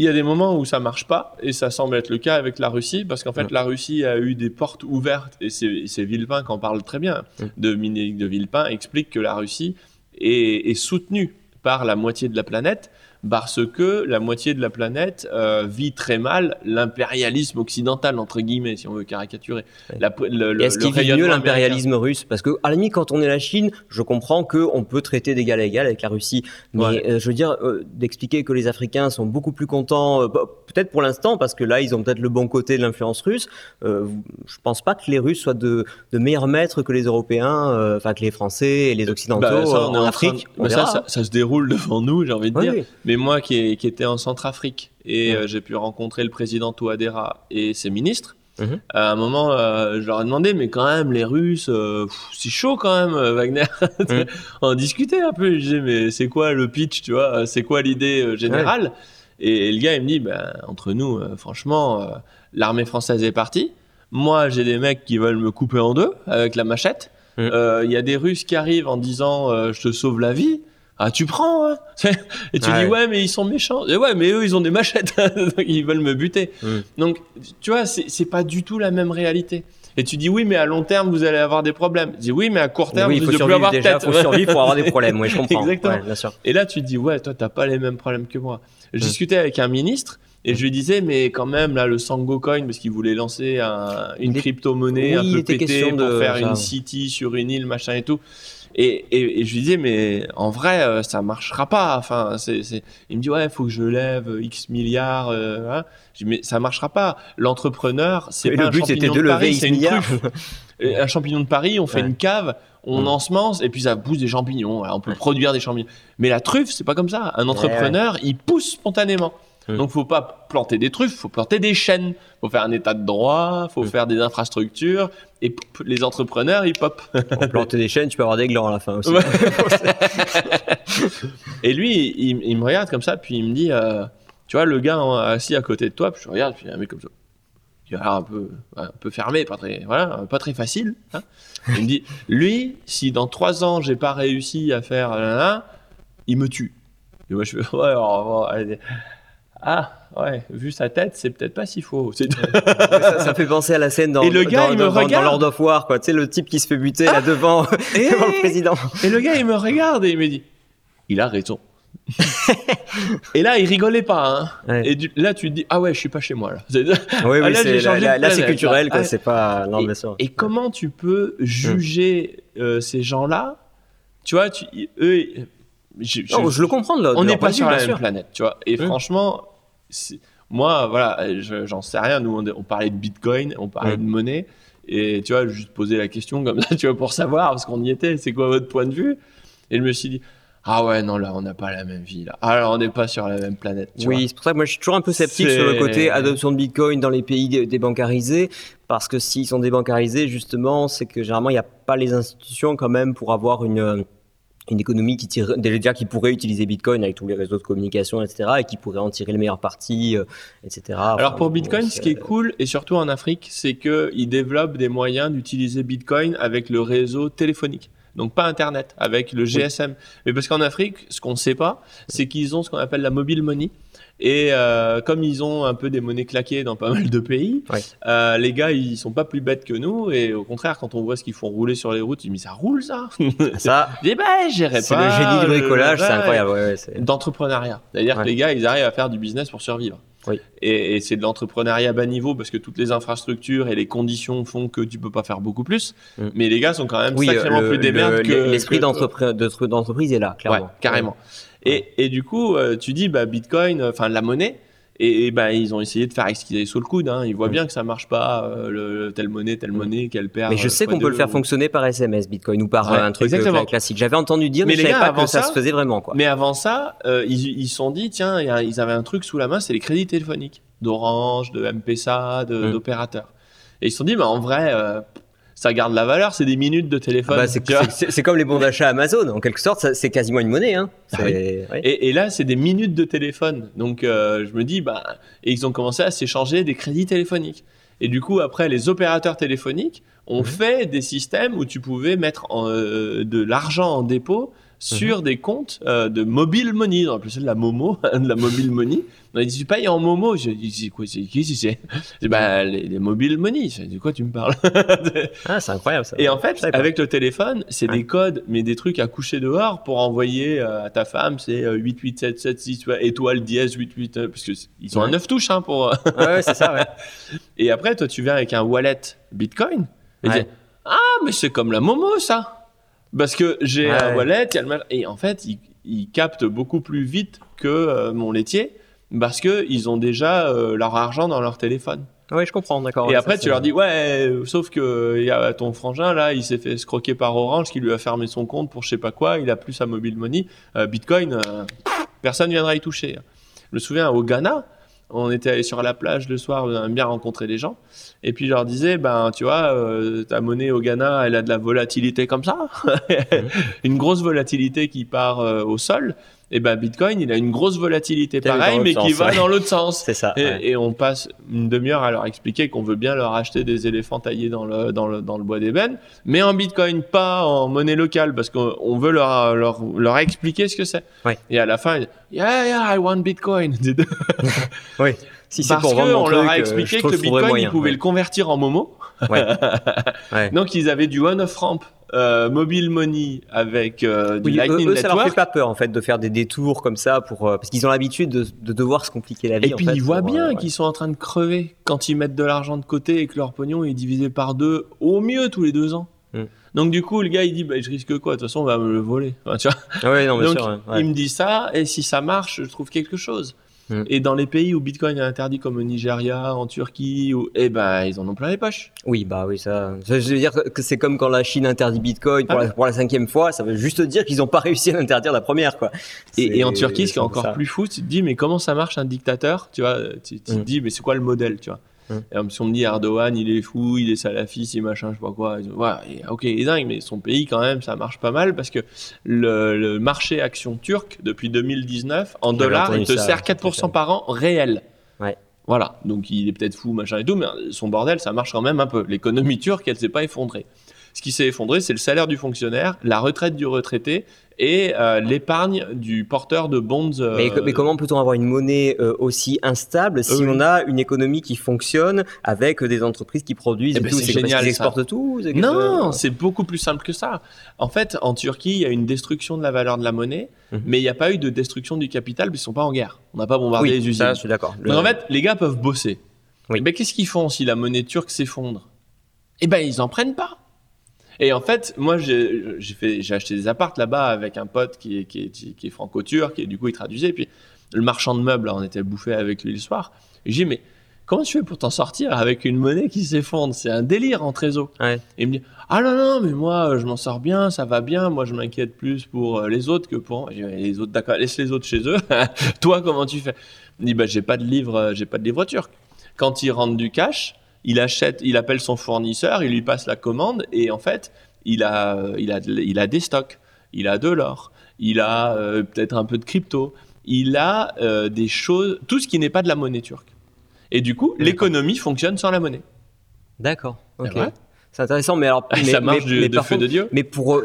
A: il y a des moments où ça marche pas, et ça semble être le cas avec la Russie, parce qu'en fait,
B: Mm.
A: la Russie a eu des portes ouvertes, et c'est Villepin qui en parle très bien.
B: Mm.
A: Dominique de Villepin explique que la Russie est, est soutenue par la moitié de la planète, parce que la moitié de la planète euh, vit très mal l'impérialisme occidental, entre guillemets, si on veut caricaturer.
B: Ouais. Est-ce qu'il vit mieux l'impérialisme russe? Parce que, à la limite, quand on est la Chine, je comprends qu'on peut traiter d'égal à égal avec la Russie. Mais
A: Ouais.
B: euh, je veux dire, euh, d'expliquer que les Africains sont beaucoup plus contents, bah, peut-être pour l'instant, parce que là, ils ont peut-être le bon côté de l'influence russe. Je pense pas que les Russes soient de, de meilleurs maîtres que les Européens, enfin que les Français et les Occidentaux
A: Bah, ça,
B: en
A: en
B: Afrique.
A: train de-
B: On
A: bah, ça,
B: verra.
A: ça, ça se déroule devant nous, j'ai envie de dire.
B: oui.
A: Mais moi qui, qui étais en Centrafrique et
B: Ouais.
A: euh, j'ai pu rencontrer le président Touadéra et ses ministres,
B: Mhm.
A: à un moment, euh, je leur ai demandé, mais quand même, les Russes, euh, c'est chaud quand même, euh, Wagner. [LAUGHS]
B: Mhm.
A: On discutait un peu. Je disais, mais c'est quoi le pitch, tu vois C'est quoi l'idée générale? Et, le gars, il me dit, ben, entre nous, franchement, l'armée française est partie. Moi, j'ai des mecs qui veulent me couper en deux avec la machette. Il y a des Russes qui arrivent en disant, je te sauve la vie. Ah, tu prends, hein [LAUGHS] Et tu
B: Ouais.
A: dis, ouais, mais ils sont méchants. Et ouais, mais eux, ils ont des machettes. [LAUGHS] Ils veulent me buter.
B: Mm.
A: Donc, tu vois, c'est pas du tout la même réalité. Et tu dis, oui, mais à long terme, vous allez avoir des problèmes. Je dis, oui, mais à court terme,
B: oui, il
A: vous
B: faut
A: plus
B: survivre
A: avoir
B: déjà, faut survivre pour avoir des problèmes. Oui, je [LAUGHS] comprends.
A: Exactement.
B: Ouais, bien sûr.
A: Et là, tu te dis, ouais, toi, t'as pas les mêmes problèmes que moi. Je
B: Mm.
A: discutais avec un ministre et je lui disais, mais quand même, là, le Sango Coin, parce qu'il voulait lancer un- une crypto-monnaie
B: Oui,
A: un
B: il
A: peu
B: était
A: pétée pour
B: de
A: faire
B: ça.
A: une city sur une île, machin et tout. Et, et, et je lui disais, mais en vrai, euh, ça marchera pas. Enfin, c'est, c'est... Il me dit, ouais, il faut que je lève X milliards. euh, hein. Je dis, mais ça marchera pas. L'entrepreneur, c'est pas
B: le
A: un
B: but,
A: champignon
B: de
A: de
B: lever
A: Paris,
B: X
A: c'est une truffe. [LAUGHS] Un champignon de Paris, on fait
B: Ouais.
A: une cave, on
B: Mm.
A: ensemence et puis ça pousse des champignons. On peut
B: Ouais.
A: produire des champignons. Mais la truffe, c'est pas comme ça. Un entrepreneur, il pousse spontanément.
B: Mm.
A: Donc, faut pas planter des truffes, faut planter des chaînes. Faut faire un état de droit, faut faire des infrastructures. Et pop, les entrepreneurs, ils pop. [LAUGHS]
B: Pour planter des chaînes, tu peux avoir des glands à la fin aussi. [LAUGHS]
A: Et lui, il, il me regarde comme ça, puis il me dit, euh, tu vois, le gars hein, assis à côté de toi, puis je regarde, puis il y a un mec comme ça. Il a l'air un peu, un peu fermé, pas très, voilà, pas très facile. hein. Il me dit, lui, si dans trois ans j'ai pas réussi à faire là, là, il me tue. Et moi je fais, [LAUGHS] ouais, alors, bon, allez. Ah, ouais, vu sa tête, c'est peut-être pas si faux. C'est-
B: ça, ça fait penser à la scène dans,
A: Et le gars,
B: dans,
A: il me
B: dans- dans
A: regarde.
B: Lord of War, quoi. Tu sais, le type qui se fait buter là devant, [LAUGHS]
A: Et-
B: devant le président.
A: Et le gars, il me regarde et il me dit, il a raison. [LAUGHS] et là, il rigolait pas. Hein.
B: Ouais.
A: Et du- là, tu te dis, ah ouais, je suis pas chez moi là.
B: Oui,
A: Ah,
B: oui,
A: là,
B: c'est, là, là, là, culturel,
A: là.
B: quoi.
A: Ah,
B: C'est pas, non, sûr.
A: Et comment tu peux juger euh, ces gens-là? Tu vois, tu, eux, je, je-
B: Non, je le comprends de
A: on n'est pas sur la même planète, tu vois. Et franchement, moi, voilà, je- j'en sais rien. Nous, on, on parlait de Bitcoin, on parlait de monnaie. Et tu vois, juste poser la question comme ça, [LAUGHS] tu vois, pour savoir, parce qu'on y était, c'est quoi votre point de vue? Et je me suis dit, ah ouais, non, là, on n'a pas la même vie, là. Là, on n'est pas sur la même planète, tu
B: Oui, c'est pour ça que moi je suis toujours un peu sceptique sur le côté adoption de Bitcoin dans les pays dé- débancarisés, parce que s'ils sont débancarisés, justement, c'est que généralement il n'y a pas les institutions quand même pour avoir une, une économie qui tire, déjà qui pourrait utiliser Bitcoin avec tous les réseaux de communication, etc., et qui pourrait en tirer le meilleur parti, euh, etc.
A: Alors
B: Enfin,
A: pour Bitcoin, ce qui est cool, et surtout en Afrique, c'est qu'ils développent des moyens d'utiliser Bitcoin avec le réseau téléphonique. Donc pas Internet, avec le GSM. Mais parce qu'en Afrique, ce qu'on ne sait pas, c'est qu'ils ont ce qu'on appelle la mobile money. Et euh, comme ils ont un peu des monnaies claquées dans pas mal de pays,
B: Ouais.
A: euh, les gars, ils sont pas plus bêtes que nous. Et au contraire, quand on voit ce qu'ils font rouler sur les routes, ils disent, mais ça roule ça [LAUGHS]
B: Ça, [LAUGHS]
A: dis, bah, j'irai
B: c'est
A: pas.
B: le génie du
A: euh,
B: bricolage, c'est incroyable. ouais, ouais, c'est-
A: D'entrepreneuriat. C'est-à-dire que les gars, ils arrivent à faire du business pour survivre.
B: Oui.
A: Et, et c'est de l'entrepreneuriat bas niveau parce que toutes les infrastructures et les conditions font que tu peux pas faire beaucoup plus.
B: Mm.
A: Mais les gars sont quand même
B: Oui,
A: sacrément
B: le-
A: plus des
B: le-
A: que
B: l'esprit
A: que-
B: d'entreprise de- d'entreprise est là, clairement.
A: Carrément. Et, et du coup, euh, tu dis, bah, Bitcoin, euh, enfin, la monnaie, et, et bah, ils ont essayé de faire avec ce qu'ils avaient sous le coude. Hein. Ils voient bien que ça marche pas, euh, le, telle monnaie, telle monnaie, qu'elle perd.
B: Mais je sais qu'on peut le faire
A: ou-
B: fonctionner par SMS, Bitcoin, ou par
A: Ouais,
B: un truc
A: exactement.
B: classique. J'avais entendu dire, mais,
A: Mais
B: je savais
A: gars,
B: pas que ça,
A: ça-
B: se faisait vraiment. Quoi.
A: Mais avant ça, euh, ils, se sont dit, tiens, il y a- ils avaient un truc sous la main, c'est les crédits téléphoniques d'Orange, de M-Pesa, de-
B: Mm.
A: d'opérateurs. Et ils se sont dit, bah, en vrai, euh, ça garde la valeur, c'est des minutes de téléphone.
B: Bah, c'est, comme les bons d'achat Amazon, en quelque sorte, c'est quasiment une monnaie. Hein.
A: Ah. Et, et là, c'est des minutes de téléphone. Donc, euh, je me dis, bah, et ils ont commencé à s'échanger des crédits téléphoniques. Et du coup, après, les opérateurs téléphoniques ont
B: Mhm.
A: fait des systèmes où tu pouvais mettre en, euh, de l'argent en dépôt sur des comptes euh, de mobile money. Ils ont appelé ça de la Momo, [LAUGHS] de la mobile money. On a dit, tu payes en Momo. Je dis, c'est quoi, c'est qui, c'est- c'est bah, les, les mobile money. Je dis, de quoi tu me parles [LAUGHS]
B: Ah, c'est incroyable ça.
A: Et en fait, avec le téléphone, c'est
B: Ouais.
A: des codes, mais des trucs à coucher dehors pour envoyer euh, à ta femme, c'est euh, 8877 tu vois, étoile dièse 88, euh, parce que c- ils ont un
B: Ouais.
A: 9 touches hein, pour.
B: Ouais, c'est ça, ouais. [LAUGHS]
A: et après, toi, tu viens avec un wallet Bitcoin. Et
B: Ouais.
A: tu dis, ah, mais c'est comme la Momo, ça. Parce que j'ai
B: Ouais.
A: un wallet, il y a le mal- et en fait, ils, ils captent beaucoup plus vite que euh, mon laitier, parce que ils ont déjà euh, leur argent dans leur téléphone.
B: Oui, je comprends, d'accord.
A: Et
B: ouais,
A: après,
B: ça,
A: tu leur dis, ouais, euh, sauf que y a ton frangin, là, il s'est fait escroquer par Orange, qui lui a fermé son compte pour je sais pas quoi, il a plus sa mobile money. Euh, Bitcoin, personne viendra y toucher. Je me souviens, au Ghana, on était allé sur la plage le soir, on a bien rencontré des gens. Et puis, je leur disais, ben, tu vois, euh, ta monnaie au Ghana, elle a de la volatilité comme ça. [LAUGHS] une grosse volatilité qui part euh, au sol. Et ben, Bitcoin, il a une grosse volatilité pareil, mais qui
B: sens,
A: va
B: ouais.
A: dans l'autre sens.
B: C'est ça.
A: Et,
B: ouais.
A: et on passe une demi-heure à leur expliquer qu'on veut bien leur acheter des éléphants taillés dans le, dans le, dans le bois d'ébène, mais en bitcoin, pas en monnaie locale, parce qu'on on veut leur, leur, leur expliquer ce que c'est.
B: Ouais.
A: Et à la fin, ils yeah, yeah, I want bitcoin. [LAUGHS] [LAUGHS]
B: Oui. Si c'est
A: parce qu'on leur a
B: euh,
A: expliqué que bitcoin,
B: moyen,
A: ils pouvaient le convertir en Momo. [LAUGHS] Donc, ils avaient du one-off ramp, euh, mobile money avec euh, du
B: Oui, eux,
A: Lightning
B: eux, ça leur fait
A: Network.
B: pas peur en fait de faire des détours comme ça pour euh, parce qu'ils ont l'habitude de, de devoir se compliquer la vie.
A: Et
B: en
A: puis
B: fait,
A: ils voient
B: pour,
A: bien
B: euh, ouais.
A: qu'ils sont en train de crever quand ils mettent de l'argent de côté et que leur pognon est divisé par deux au mieux tous les deux ans.
B: Mm.
A: Donc du coup le gars il dit bah, je risque quoi? De toute façon on va me le voler. Enfin, tu vois?
B: Ouais, non, bien
A: Donc
B: sûr. ouais, ouais.
A: il me dit ça et si ça marche je trouve quelque chose.
B: Mm.
A: Et dans les pays où Bitcoin est interdit comme au Nigeria, en Turquie, eh ben ils en ont plein les poches.
B: Oui, bah oui, ça. Je veux dire que c'est comme quand la Chine interdit Bitcoin pour,
A: Ah
B: la, pour la cinquième fois. Ça veut juste dire qu'ils n'ont pas réussi à l'interdire la première, quoi.
A: Et, en Turquie, ce qui est encore
B: ça.
A: plus fou, tu te dis, mais comment ça marche un dictateur? Tu vois, tu, tu te
B: Mm.
A: dis, mais c'est quoi le modèle Tu vois?
B: Mm.
A: Et si on me dit Erdogan, il est fou, il est salafiste, il machin, je sais pas quoi. Et- ok, il est dingue, mais son pays, quand même, ça marche pas mal parce que le, le marché action turc, depuis 2019, en dollars, il te
B: ça,
A: sert
B: tout à
A: 4%
B: fait.
A: par an réel.
B: Ouais.
A: Voilà, donc il est peut-être fou, machin et tout, mais son bordel, ça marche quand même un peu. L'économie turque, elle s'est pas effondrée. Ce qui s'est effondré, c'est le salaire du fonctionnaire, la retraite du retraité et euh, l'épargne du porteur de bonds. euh,
B: Mais, mais comment peut-on avoir une monnaie euh, aussi instable si
A: Oui.
B: on a une économie qui fonctionne avec des entreprises qui produisent
A: Eh
B: et
A: ben,
B: tout
A: c'est
B: parce
A: génial, ça.
B: exportent tout
A: Non, c'est beaucoup plus simple que ça. En fait, en Turquie, il y a une destruction de la valeur de la monnaie,
B: Mhm.
A: mais il n'y a pas eu de destruction du capital, parce qu'ils sont pas en guerre. On n'a pas bombardé
B: Oui,
A: les usines.
B: ça, je suis d'accord. Le-
A: Donc en fait, les gars peuvent bosser.
B: Oui.
A: Mais qu'est-ce qu'ils font si la monnaie turque s'effondre? Eh ben, ils en prennent pas. Et en fait, moi, j'ai j'ai fait- j'ai acheté des appartes là-bas avec un pote qui est, qui est, qui est franco-turc, et du coup, il traduisait. Et puis, le marchand de meubles, là, on était bouffé avec lui le soir. J'ai dit, mais comment tu fais pour t'en sortir avec une monnaie qui s'effondre? C'est un délire en trésor.
B: Ouais.
A: Et il me dit, ah non, non, mais moi, je m'en sors bien, ça va bien. Moi, je m'inquiète plus pour euh, les autres que pour. Dit, les autres, d'accord, laisse les autres chez eux. [LAUGHS] Toi, comment tu fais? Il dit, bah, j'ai pas de livre, euh, j'ai pas de livre turc. Quand il rentre du cash, il achète, il appelle son fournisseur, il lui passe la commande et en fait, il a, euh, il a, il a des stocks, il a de l'or, il a euh, peut-être un peu de crypto, il a euh, des choses, tout ce qui n'est pas de la monnaie turque. Et du coup, l'économie fonctionne sans la monnaie.
B: D'accord. Ok.
A: C'est
B: intéressant, mais alors. [LAUGHS] Mais,
A: ça marche
B: mais-
A: du-
B: mais
A: de feu de Dieu.
B: Mais pour.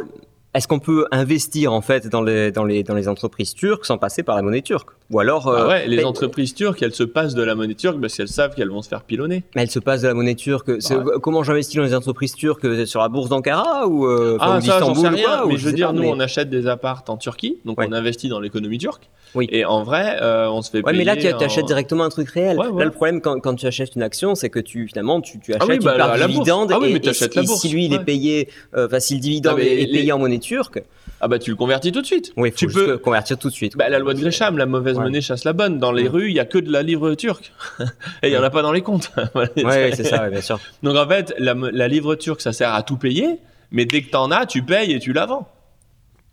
B: Est-ce qu'on peut investir en fait dans les, dans, les, dans les entreprises turques sans passer par la monnaie turque? Ou alors.
A: Ah
B: euh,
A: ouais, les entreprises turques, elles se passent de la monnaie turque parce qu'elles savent qu'elles vont se faire pilonner.
B: Mais elle se passe de la monnaie turque.
A: Ouais.
B: Comment j'investis dans les entreprises turques euh, Sur la bourse d'Ankara ou, euh,
A: Ah,
B: ou
A: ça, sais rien.
B: quoi, ou
A: mais je veux dire,
B: pas,
A: nous,
B: mais-
A: on achète des apparts en Turquie, donc
B: Ouais.
A: on investit dans l'économie turque.
B: Oui.
A: Et en vrai, euh, on se fait
B: Ouais,
A: payer.
B: mais là, tu
A: en-
B: achètes directement un truc réel. Là, le problème quand, quand tu achètes une action, c'est que tu finalement tu, tu achètes
A: Ah oui, bah,
B: une part
A: à
B: du
A: la
B: dividende
A: Ah oui,
B: et, si- lui il est payé, enfin si le dividende est, payé en monnaie turque,
A: Ah bah, tu le convertis tout de suite.
B: oui, faut
A: tu peux.
B: le convertir tout de suite.
A: Bah, la loi de Gresham, la mauvaise
B: Ouais.
A: monnaie chasse la bonne. Dans les
B: Ouais.
A: rues, il y a que de la livre turque. [LAUGHS] et il y en a pas dans les comptes. [LAUGHS]
B: Ouais, c'est ça, bien sûr.
A: Donc en fait, la livre turque, ça sert à tout payer, mais dès que t'en as, tu payes et tu la vends.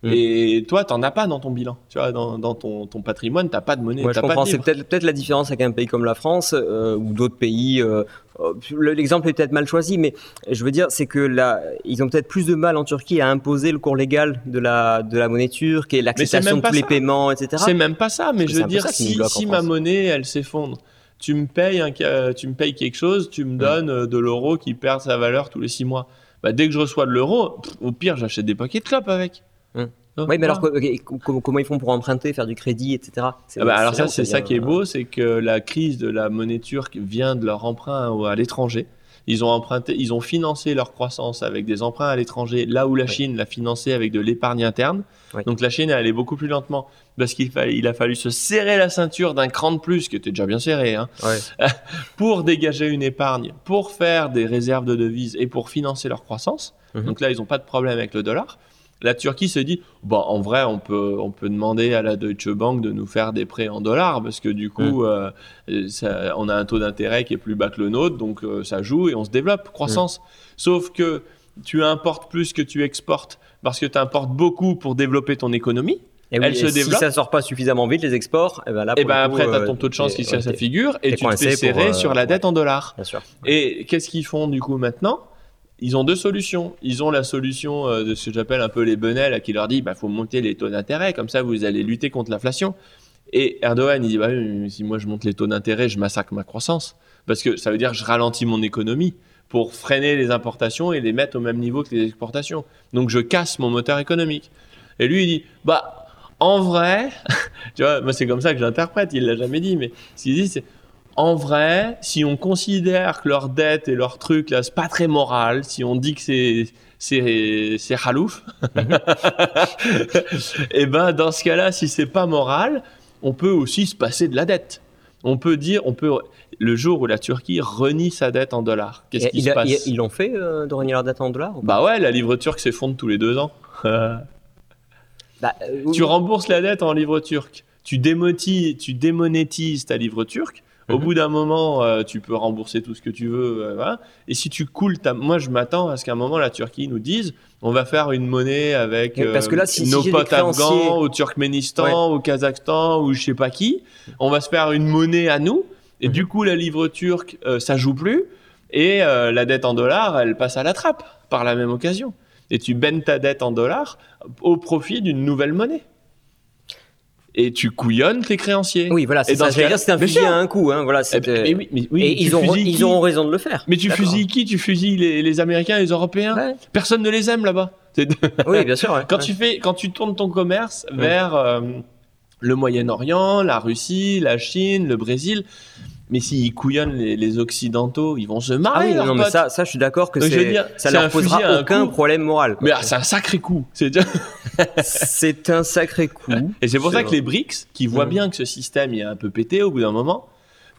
B: Mm.
A: Et toi, t'en as pas dans ton bilan. Tu vois, dans, dans ton, ton patrimoine, t'as pas de monnaie.
B: Ouais, je
A: pas
B: comprends. C'est peut-être peut-être la différence avec un pays comme la France euh, ou d'autres pays. euh, euh, le- L'exemple est peut-être mal choisi, mais je veux dire, c'est que là, ils ont peut-être plus de mal en Turquie à imposer le cours légal de la de la monnaie turque et l'acceptation de tous les
A: ça.
B: paiements, etc.
A: C'est même pas ça, mais
B: Parce
A: je veux dire, si, ma monnaie, elle s'effondre, tu me payes un, ca- tu me payes quelque chose, tu
B: Mm.
A: me donnes euh, de l'euro qui perd sa valeur tous les six mois. Bah, dès que je reçois de l'euro, au pire, j'achète des paquets de clopes avec.
B: Oui, mais alors comment ils font pour emprunter, faire du crédit, etc. C'est-
A: Ah bah, alors ça, c'est ça qui est beau, c'est que la crise de la monnaie turque vient de leur emprunt à l'étranger. Ils ont emprunté, ils ont financé leur croissance avec des emprunts à l'étranger, là où la
B: Oui.
A: Chine l'a financé avec de l'épargne interne.
B: Oui.
A: Donc la Chine est allée beaucoup plus lentement parce qu'il il a fallu se serrer la ceinture d'un cran de plus, qui était déjà bien serré, hein,
B: Ouais. [LAUGHS]
A: pour dégager une épargne, pour faire des réserves de devises et pour financer leur croissance.
B: Mhm.
A: Donc là, ils n'ont pas de problème avec le dollar. La Turquie se dit, bon, en vrai, on peut, on peut demander à la Deutsche Bank de nous faire des prêts en dollars parce que du coup, euh, ça- on a un taux d'intérêt qui est plus bas que le nôtre, donc euh, ça joue et on se développe, croissance. Sauf que tu importes plus que tu exportes parce que tu importes beaucoup pour développer ton économie.
B: Et oui,
A: Elle se
B: et
A: développe.
B: Si ça sort pas suffisamment vite, les exports, et ben là,
A: Et
B: pour
A: ben
B: le coup,
A: après, tu as
B: euh,
A: ton taux de chance qui se figure et tu te fais
B: pour,
A: serrer
B: euh,
A: sur la dette en dollars.
B: Bien sûr.
A: Et qu'est-ce qu'ils font du coup maintenant? Ils ont deux solutions. Ils ont la solution euh, de ce que j'appelle un peu les benets, là, qui leur dit bah faut monter les taux d'intérêt, comme ça vous allez lutter contre l'inflation. Et Erdogan, il dit bah, si moi je monte les taux d'intérêt, je massacre ma croissance. Parce que ça veut dire je ralentis mon économie pour freiner les importations et les mettre au même niveau que les exportations. Donc je casse mon moteur économique. Et lui, il dit bah en vrai, [LAUGHS] tu vois, moi c'est comme ça que j'interprète, il l'a jamais dit, mais ce qu'il dit c'est en vrai, si on considère que leur dette et leur truc là, c'est pas très moral, si on dit que c'est c'est c'est halouf, [LAUGHS] et ben dans ce cas-là, si c'est pas moral, on peut aussi se passer de la dette. On peut dire, on peut le jour où la Turquie renie sa dette en dollars, qu'est-ce qui se
B: a-
A: passe?
B: il- Ils l'ont fait euh, de renier leur dette en dollars ou
A: Bah ouais, la livre turque s'effondre tous les deux ans. [LAUGHS]
B: Bah, euh,
A: tu rembourses la dette en livre turc. Tu, démotis- tu démonétises ta livre turque. Au
B: Mhm.
A: bout d'un moment, euh, tu peux rembourser tout ce que tu veux. euh, voilà. Et si tu coules ta... Moi, je m'attends à ce qu'à un moment, la Turquie nous dise on va faire une monnaie avec
B: parce
A: euh,
B: que là, si- si
A: nos potes afghans au Turkménistan, au Kazakhstan ou je sais pas qui. On va se faire une monnaie à nous. Et
B: Mhm.
A: du coup, la livre turque, euh, ça joue plus. Et euh, la dette en dollars, elle passe à la trappe par la même occasion. Et tu baignes ta dette en dollars au profit d'une nouvelle monnaie. Et tu couillonnes tes créanciers.
B: Oui, voilà, c'est ça.
A: ce
B: J'allais dire, c'était un fusil à un coup. Hein, voilà,
A: Eh ben, mais oui, mais oui,
B: Et
A: tu
B: ils, ont,
A: fusilles
B: ils
A: qui
B: ont raison de le faire.
A: Mais tu fusilles qui? Tu fusilles les, les Américains les Européens?
B: Ouais.
A: Personne ne les aime là-bas. C'est- [LAUGHS]
B: Oui, bien sûr. ouais.
A: quand,
B: Ouais.
A: tu fais, quand tu tournes ton commerce
B: Ouais.
A: vers euh, le Moyen-Orient, la Russie, la Chine, le Brésil, mais s'ils couillonnent les, les Occidentaux, ils vont se
B: Ah
A: marrer.
B: oui,
A: leurs
B: non, mais ça, ça, je suis d'accord que c'est- ça leur posera aucun
A: coup.
B: problème moral. quoi.
A: Mais ah, c'est un sacré coup. C'est [LAUGHS]
B: c'est un sacré coup. [LAUGHS]
A: Et c'est pour ça que les BRICS, qui voient
B: Mhm.
A: bien que ce système est un peu pété au bout d'un moment,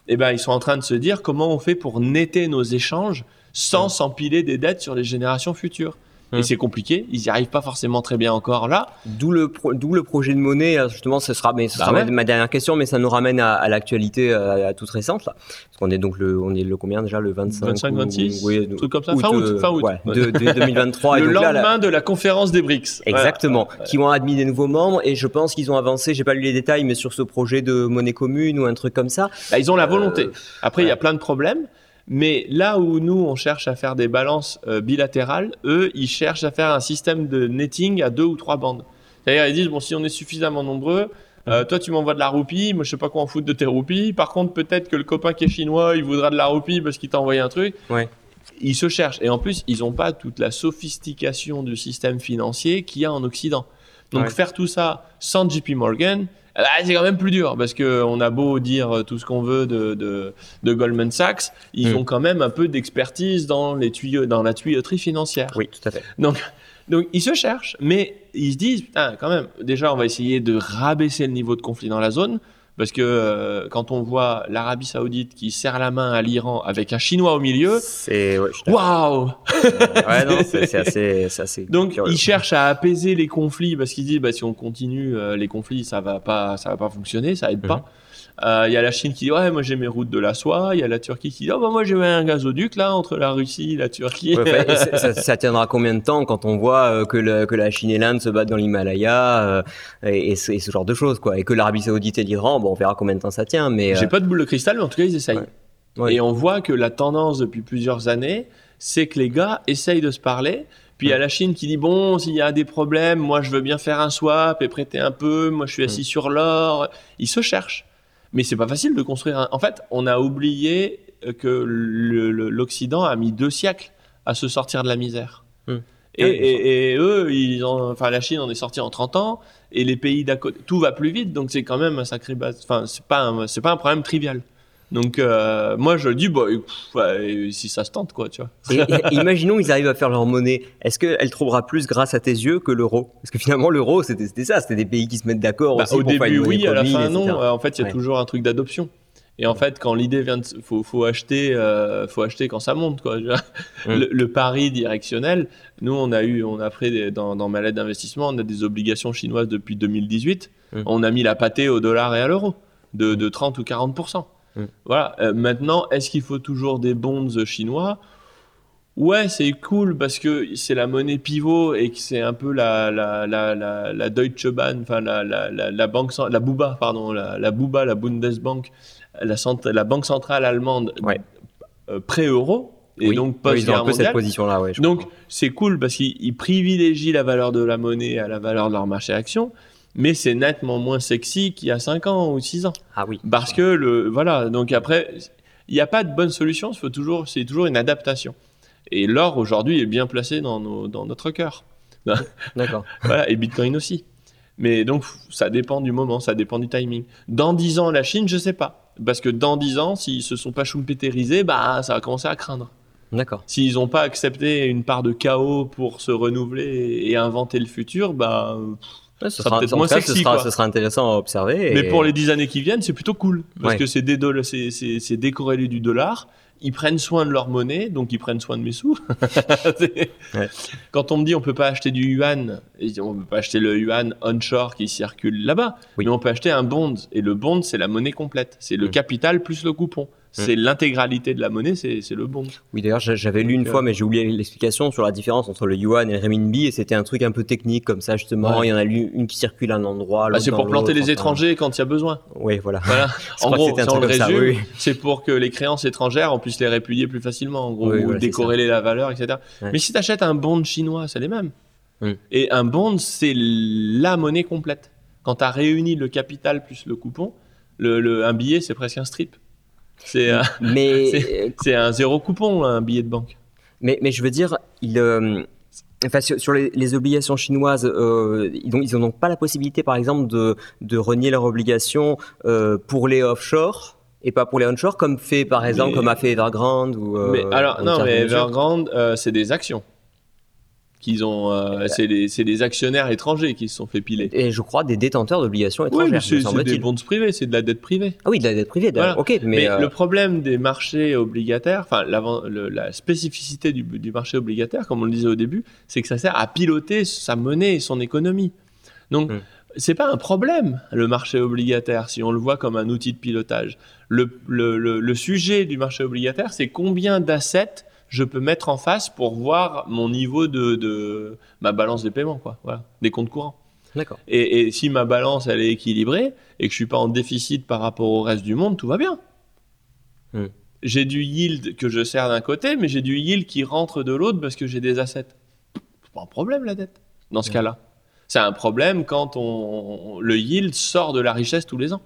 A: eh ben, ils sont en train de se dire comment on fait pour netter nos échanges sans
B: Mhm.
A: s'empiler des dettes sur les générations futures. Et c'est compliqué, ils n'y arrivent pas forcément très bien encore là.
B: D'où le, pro- d'où le projet de monnaie, euh, justement, ce sera, mais ce
A: Bah
B: sera ma-
A: ouais.
B: ma dernière question, mais ça nous ramène à, à l'actualité euh, à toute récente. Là. Parce qu'on est donc le, on est le combien déjà? Le 25
A: 25,
B: ou-
A: 26,
B: oui,
A: un truc comme ça. Fin août,
B: euh,
A: fin août.
B: ouais, de, de 2023. et
A: le
B: donc
A: lendemain
B: là-
A: de la conférence des BRICS.
B: Exactement, qui ont admis des nouveaux membres et je pense qu'ils ont avancé, j'ai pas lu les détails, mais sur ce projet de monnaie commune ou un truc comme ça.
A: Bah, ils ont la
B: Euh,
A: volonté. Après, il y a plein de problèmes. Mais là où nous, on cherche à faire des balances euh, bilatérales, eux, ils cherchent à faire un système de netting à deux ou trois bandes. C'est-à-dire, ils disent, bon, si on est suffisamment nombreux, euh, toi, tu m'envoies de la roupie, moi, je sais pas quoi en foutre de tes roupies. Par contre, peut-être que le copain qui est chinois, il voudra de la roupie parce qu'il t'a envoyé un truc.
B: Ouais.
A: Ils se cherchent. Et en plus, ils n'ont pas toute la sophistication du système financier qu'il y a en Occident. Donc,
B: Ouais.
A: faire tout ça sans JP Morgan, eh ben, c'est quand même plus dur parce qu'on a beau dire tout ce qu'on veut de, de, de Goldman Sachs, ils
B: Mm.
A: ont quand même un peu d'expertise dans, les tuyaux, dans la tuyauterie financière.
B: Oui, tout à fait.
A: Donc, donc, ils se cherchent, mais ils se disent, putain, quand même, déjà, on va essayer de rabaisser le niveau de conflit dans la zone. Parce que euh, quand on voit l'Arabie Saoudite qui serre la main à l'Iran avec un Chinois au milieu,
B: c'est
A: waouh
B: Ouais, non, [LAUGHS] c'est c'est assez, c'est assez.
A: Donc
B: curieux.
A: ils cherchent à apaiser les conflits parce qu'ils disent bah, si on continue euh, les conflits ça va pas ça va pas fonctionner ça aide
B: Mhm.
A: pas. Euh, Il y a la Chine qui dit ouais moi j'ai mes routes de la soie, il y a la Turquie qui dit oh bah moi j'ai un gazoduc là entre la Russie et la Turquie.
B: Ouais, ça, [LAUGHS] ça tiendra combien de temps quand on voit euh, que, le- que la Chine et l'Inde se battent dans l'Himalaya euh, et, et ce, et ce genre de choses quoi et que l'Arabie Saoudite et l'Iran bon on verra combien de temps ça tient mais
A: J'ai
B: euh,
A: pas de boule de cristal mais en tout cas ils essayent.
B: Ouais. Ouais.
A: Et on voit que la tendance depuis plusieurs années c'est que les gars essayent de se parler. Puis il y a la Chine qui dit bon s'il y a des problèmes moi je veux bien faire un swap et prêter un peu moi je suis assis sur l'or. Ils se cherchent. Mais c'est pas facile de construire un. En fait, on a oublié que l'Occident a mis deux siècles à se sortir de la misère.
B: Hmm.
A: Et, eux, ils ont, enfin la Chine en est sortie en 30 ans, et les pays d'à côté, tout va plus vite, donc c'est quand même un sacré base. Enfin, c'est pas, un- pas un problème trivial. Donc euh, moi je dis bah pff, ouais, si ça se tente quoi, tu vois.
B: Et- et- imaginons ils arrivent à faire leur monnaie. Est-ce qu'elle trouvera plus grâce à tes yeux que l'euro? Parce que finalement l'euro c'était ça, c'était des pays qui se mettent d'accord
A: Bah, au
B: pour
A: début, oui, à la fin, non.
B: etc.
A: En fait, il y a
B: Ouais.
A: toujours un truc d'adoption. Et en fait, quand l'idée vient de, faut, faut acheter, euh, faut acheter quand ça monte, quoi.
B: Mm.
A: Le, le pari directionnel, nous, on a eu, on a pris des- dans, dans ma lettre d'investissement, on a des obligations chinoises depuis 2018.
B: Mm.
A: On a mis la pâtée au dollar et à l'euro de, de 30 ou 40
B: Mm.
A: Voilà. Euh, maintenant, est-ce qu'il faut toujours des bonds chinois? Ouais, c'est cool parce que c'est la monnaie pivot et que c'est un peu la, la, la, la, la Deutsche Bahn, enfin la, la, la, la banque, la Buba, pardon, la, la Buba, la Bundesbank, la, la banque centrale allemande
B: Ouais.
A: euh, pré-euro et
B: Oui.
A: donc
B: Oui, ils ont un peu cette position-là, ouais.
A: Donc c'est cool parce qu'ils ils privilégient la valeur de la monnaie à la valeur de leur marché action, mais c'est nettement moins sexy qu'il y a 5 ans ou 6 ans.
B: ah oui.
A: Parce que le voilà, donc après il n'y a pas de bonne solution, faut toujours c'est toujours une adaptation. Et l'or aujourd'hui est bien placé dans, nos- dans notre cœur. [LAUGHS]
B: D'accord.
A: Voilà, et Bitcoin aussi. Mais donc ça dépend du moment, ça dépend du timing. Dans 10 ans la Chine, je sais pas parce que dans 10 ans s'ils se sont pas schumpeterisés, bah ça va commencer à craindre.
B: D'accord.
A: S'ils n'ont pas accepté une part de chaos pour se renouveler et inventer le futur, bah
B: Ouais, ce
A: sera
B: sera,
A: peut-être
B: en
A: moins
B: tout cas,
A: sexy,
B: ce sera,
A: quoi.
B: ce sera intéressant à observer.
A: Mais pour les dix années qui viennent, c'est plutôt cool. Parce
B: Ouais.
A: que c'est, c'est, c'est, c'est décorrélé du dollar. Ils prennent soin de leur monnaie, donc ils prennent soin de mes sous. [LAUGHS]
B: Ouais.
A: Quand on me dit on peut pas acheter du yuan, et on peut pas acheter le yuan onshore qui circule là-bas,
B: Oui.
A: mais on peut acheter un bond. Et le bond, c'est la monnaie complète. C'est le
B: Mm.
A: capital plus le coupon. C'est l'intégralité de la monnaie, c'est, c'est le bond.
B: Oui, d'ailleurs, j'a- j'avais lu une fois,
A: euh,
B: mais j'ai oublié l'explication sur la différence entre le yuan et le renminbi, et c'était un truc un peu technique comme ça, justement.
A: Ouais.
B: Il y en a lu- une qui circule à un endroit,
A: Bah,
B: l'autre
A: c'est pour planter les
B: enfin,
A: étrangers quand il y a besoin.
B: Oui, voilà. [LAUGHS]
A: En gros, si on le résume,
B: oui,
A: c'est pour que les créances étrangères, on puisse les répudier plus facilement, en gros,
B: Oui,
A: ou
B: voilà,
A: décorréler la valeur, etc.
B: Ouais.
A: Mais si tu achètes un bond chinois, c'est les mêmes.
B: Mm.
A: Et un bond, c'est la monnaie complète. Quand tu as réuni le capital plus le coupon, le, le- un billet, c'est presque un strip. [LAUGHS] C'est euh, c'est un zéro coupon, un billet de banque.
B: mais, mais je veux dire, il, euh, enfin, sur, sur les, les obligations chinoises, euh, ils n'ont ils ont donc pas la possibilité, par exemple, de, de renier leurs obligations euh, pour les offshore et pas pour les onshore, comme fait, par exemple,
A: Mais-
B: comme a fait Evergrande ou. euh,
A: mais alors, non, mais. Evergrande, euh, c'est des actions. Qu'ils ont, euh, c'est des, c'est des actionnaires étrangers qui se sont fait piler.
B: Et je crois des détenteurs d'obligations
A: Oui,
B: étrangères, me
A: c'est des bonds privés, c'est de la dette privée.
B: Ah oui, de la dette privée, d'accord.
A: Voilà.
B: ok, mais,
A: Mais,
B: euh,
A: le problème des marchés obligataires, enfin la spécificité du, du marché obligataire, comme on le disait au début, c'est que ça sert à piloter sa monnaie et son économie. Donc
B: Mm.
A: c'est pas un problème le marché obligataire si on le voit comme un outil de pilotage. Le, le- le- le sujet du marché obligataire, c'est combien d'assets je peux mettre en face pour voir mon niveau de, de ma balance des paiements, quoi. Voilà, des comptes courants.
B: d'accord.
A: Et, et si ma balance elle est équilibrée et que je suis pas en déficit par rapport au reste du monde, tout va bien.
B: Hmm.
A: J'ai du yield que je sers d'un côté, mais j'ai du yield qui rentre de l'autre parce que j'ai des assets. C'est pas un problème la dette dans ce
B: Hmm.
A: cas-là. C'est un problème quand on, le yield sort de la richesse tous les ans.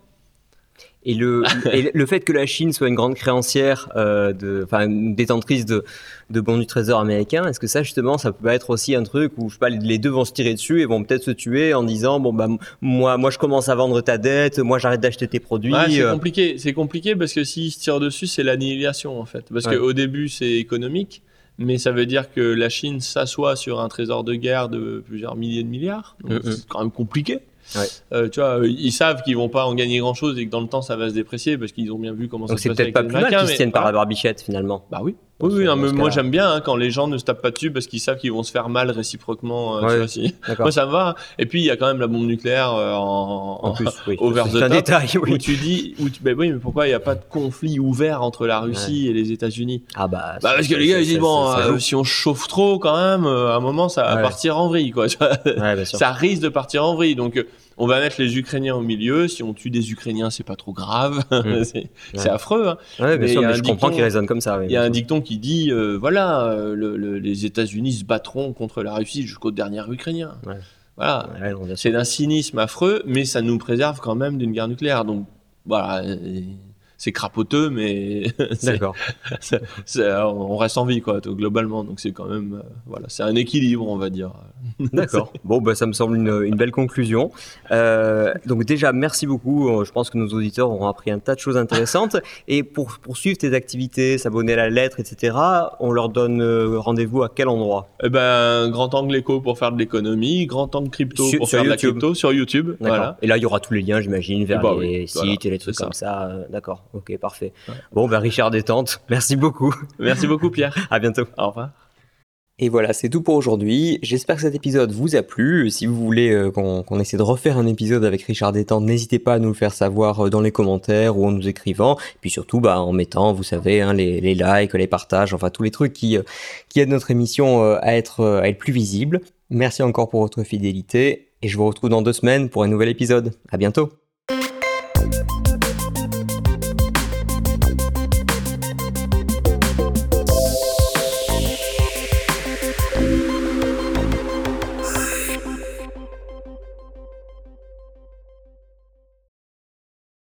B: Et le, [LAUGHS] et le fait que la Chine soit une grande créancière, euh, de, enfin une détentrice de, de bons du trésor américain, est-ce que ça justement, ça peut être aussi un truc où je sais pas, les deux vont se tirer dessus et vont peut-être se tuer en disant bon bah moi, moi je commence à vendre ta dette, moi j'arrête d'acheter tes produits.
A: Ouais, c'est
B: euh,
A: compliqué. C'est compliqué parce que s'ils se tirent dessus, c'est l'annihilation en fait. Parce
B: Ouais.
A: qu'au début, c'est économique, mais ça veut dire que la Chine s'assoit sur un trésor de guerre de plusieurs milliers de milliards. Donc,
B: Mhm.
A: C'est quand même compliqué. Euh, tu vois, ils savent qu'ils vont pas en gagner grand chose et que dans le temps ça va se déprécier parce qu'ils ont bien vu comment
B: Donc
A: ça
B: c'est
A: se passait
B: peut-être pas plus mal qu'ils se tiennent par la barbichette finalement.
A: Bah oui.
B: Dans
A: Oui, non,
B: dans
A: mais moi j'aime bien hein, quand les gens ne se tapent pas dessus parce qu'ils savent qu'ils vont se faire mal réciproquement. euh, tu
B: Ouais.
A: vois, si-. Moi ça me va. Et puis il y a quand même la bombe nucléaire euh, en,
B: En plus, oui. [LAUGHS]
A: over
B: un détail,
A: où
B: oui.
A: tu dis, où tu, ben oui, mais pourquoi il n'y a pas de conflit ouvert entre la Russie et les États-Unis?
B: Ah bah.
A: Bah parce que les gars ils disent bon, euh, si on chauffe trop quand même, euh, à un moment ça va
B: Ouais.
A: partir en vrille quoi. tu vois.
B: Ouais, bien sûr.
A: ça risque de partir en vrille. Donc on va mettre les Ukrainiens au milieu. Si on tue des Ukrainiens, c'est pas trop grave. [LAUGHS] C'est affreux. Hein.
B: Ouais,
A: mais
B: sûr, je comprends
A: dicton-
B: qu'il résonne comme ça.
A: Il y a un dicton qui dit euh, voilà, euh, le- le- les États-Unis se battront contre la Russie jusqu'au dernier Ukrainien.
B: Ouais.
A: Voilà. C'est d'un cynisme affreux, mais ça nous préserve quand même d'une guerre nucléaire. Donc voilà, c'est crapoteux, mais [LAUGHS]
B: D'accord. [LAUGHS]
A: c'est- on reste en vie quoi, globalement. Donc c'est quand même euh, voilà, c'est un équilibre, on va dire. [LAUGHS]
B: D'accord. Bon, bah, ça me semble une, une belle conclusion. Euh, donc déjà, merci beaucoup. Euh, Je pense que nos auditeurs auront appris un tas de choses intéressantes. Et pour poursuivre tes activités, s'abonner à la lettre, etc., on leur donne euh, rendez-vous à quel endroit?
A: Eh ben, grand angle éco pour faire de l'économie, grand angle crypto
B: Sur-
A: pour
B: sur
A: faire de la crypto sur YouTube. Voilà.
B: Et là, il y aura tous les liens, j'imagine, vers
A: Bah
B: les
A: oui,
B: sites
A: voilà,
B: et les trucs
A: ça.
B: comme ça. Euh, D'accord. Ok, parfait.
A: Ouais.
B: Bon, bah, Richard Détente, merci beaucoup.
A: Merci beaucoup Pierre. [LAUGHS]
B: À bientôt.
A: Au revoir.
B: Et voilà, c'est tout pour aujourd'hui. J'espère que cet épisode vous a plu. Si vous voulez euh, qu'on qu'on essaie de refaire un épisode avec Richard Détente, n'hésitez pas à nous le faire savoir euh, dans les commentaires ou en nous écrivant. Puis surtout, bah, en mettant, vous savez, hein, les, les likes, les partages, enfin tous les trucs qui, euh, qui aident notre émission euh, à, être, euh, à être plus visible. Merci encore pour votre fidélité et je vous retrouve dans deux semaines pour un nouvel épisode. À bientôt.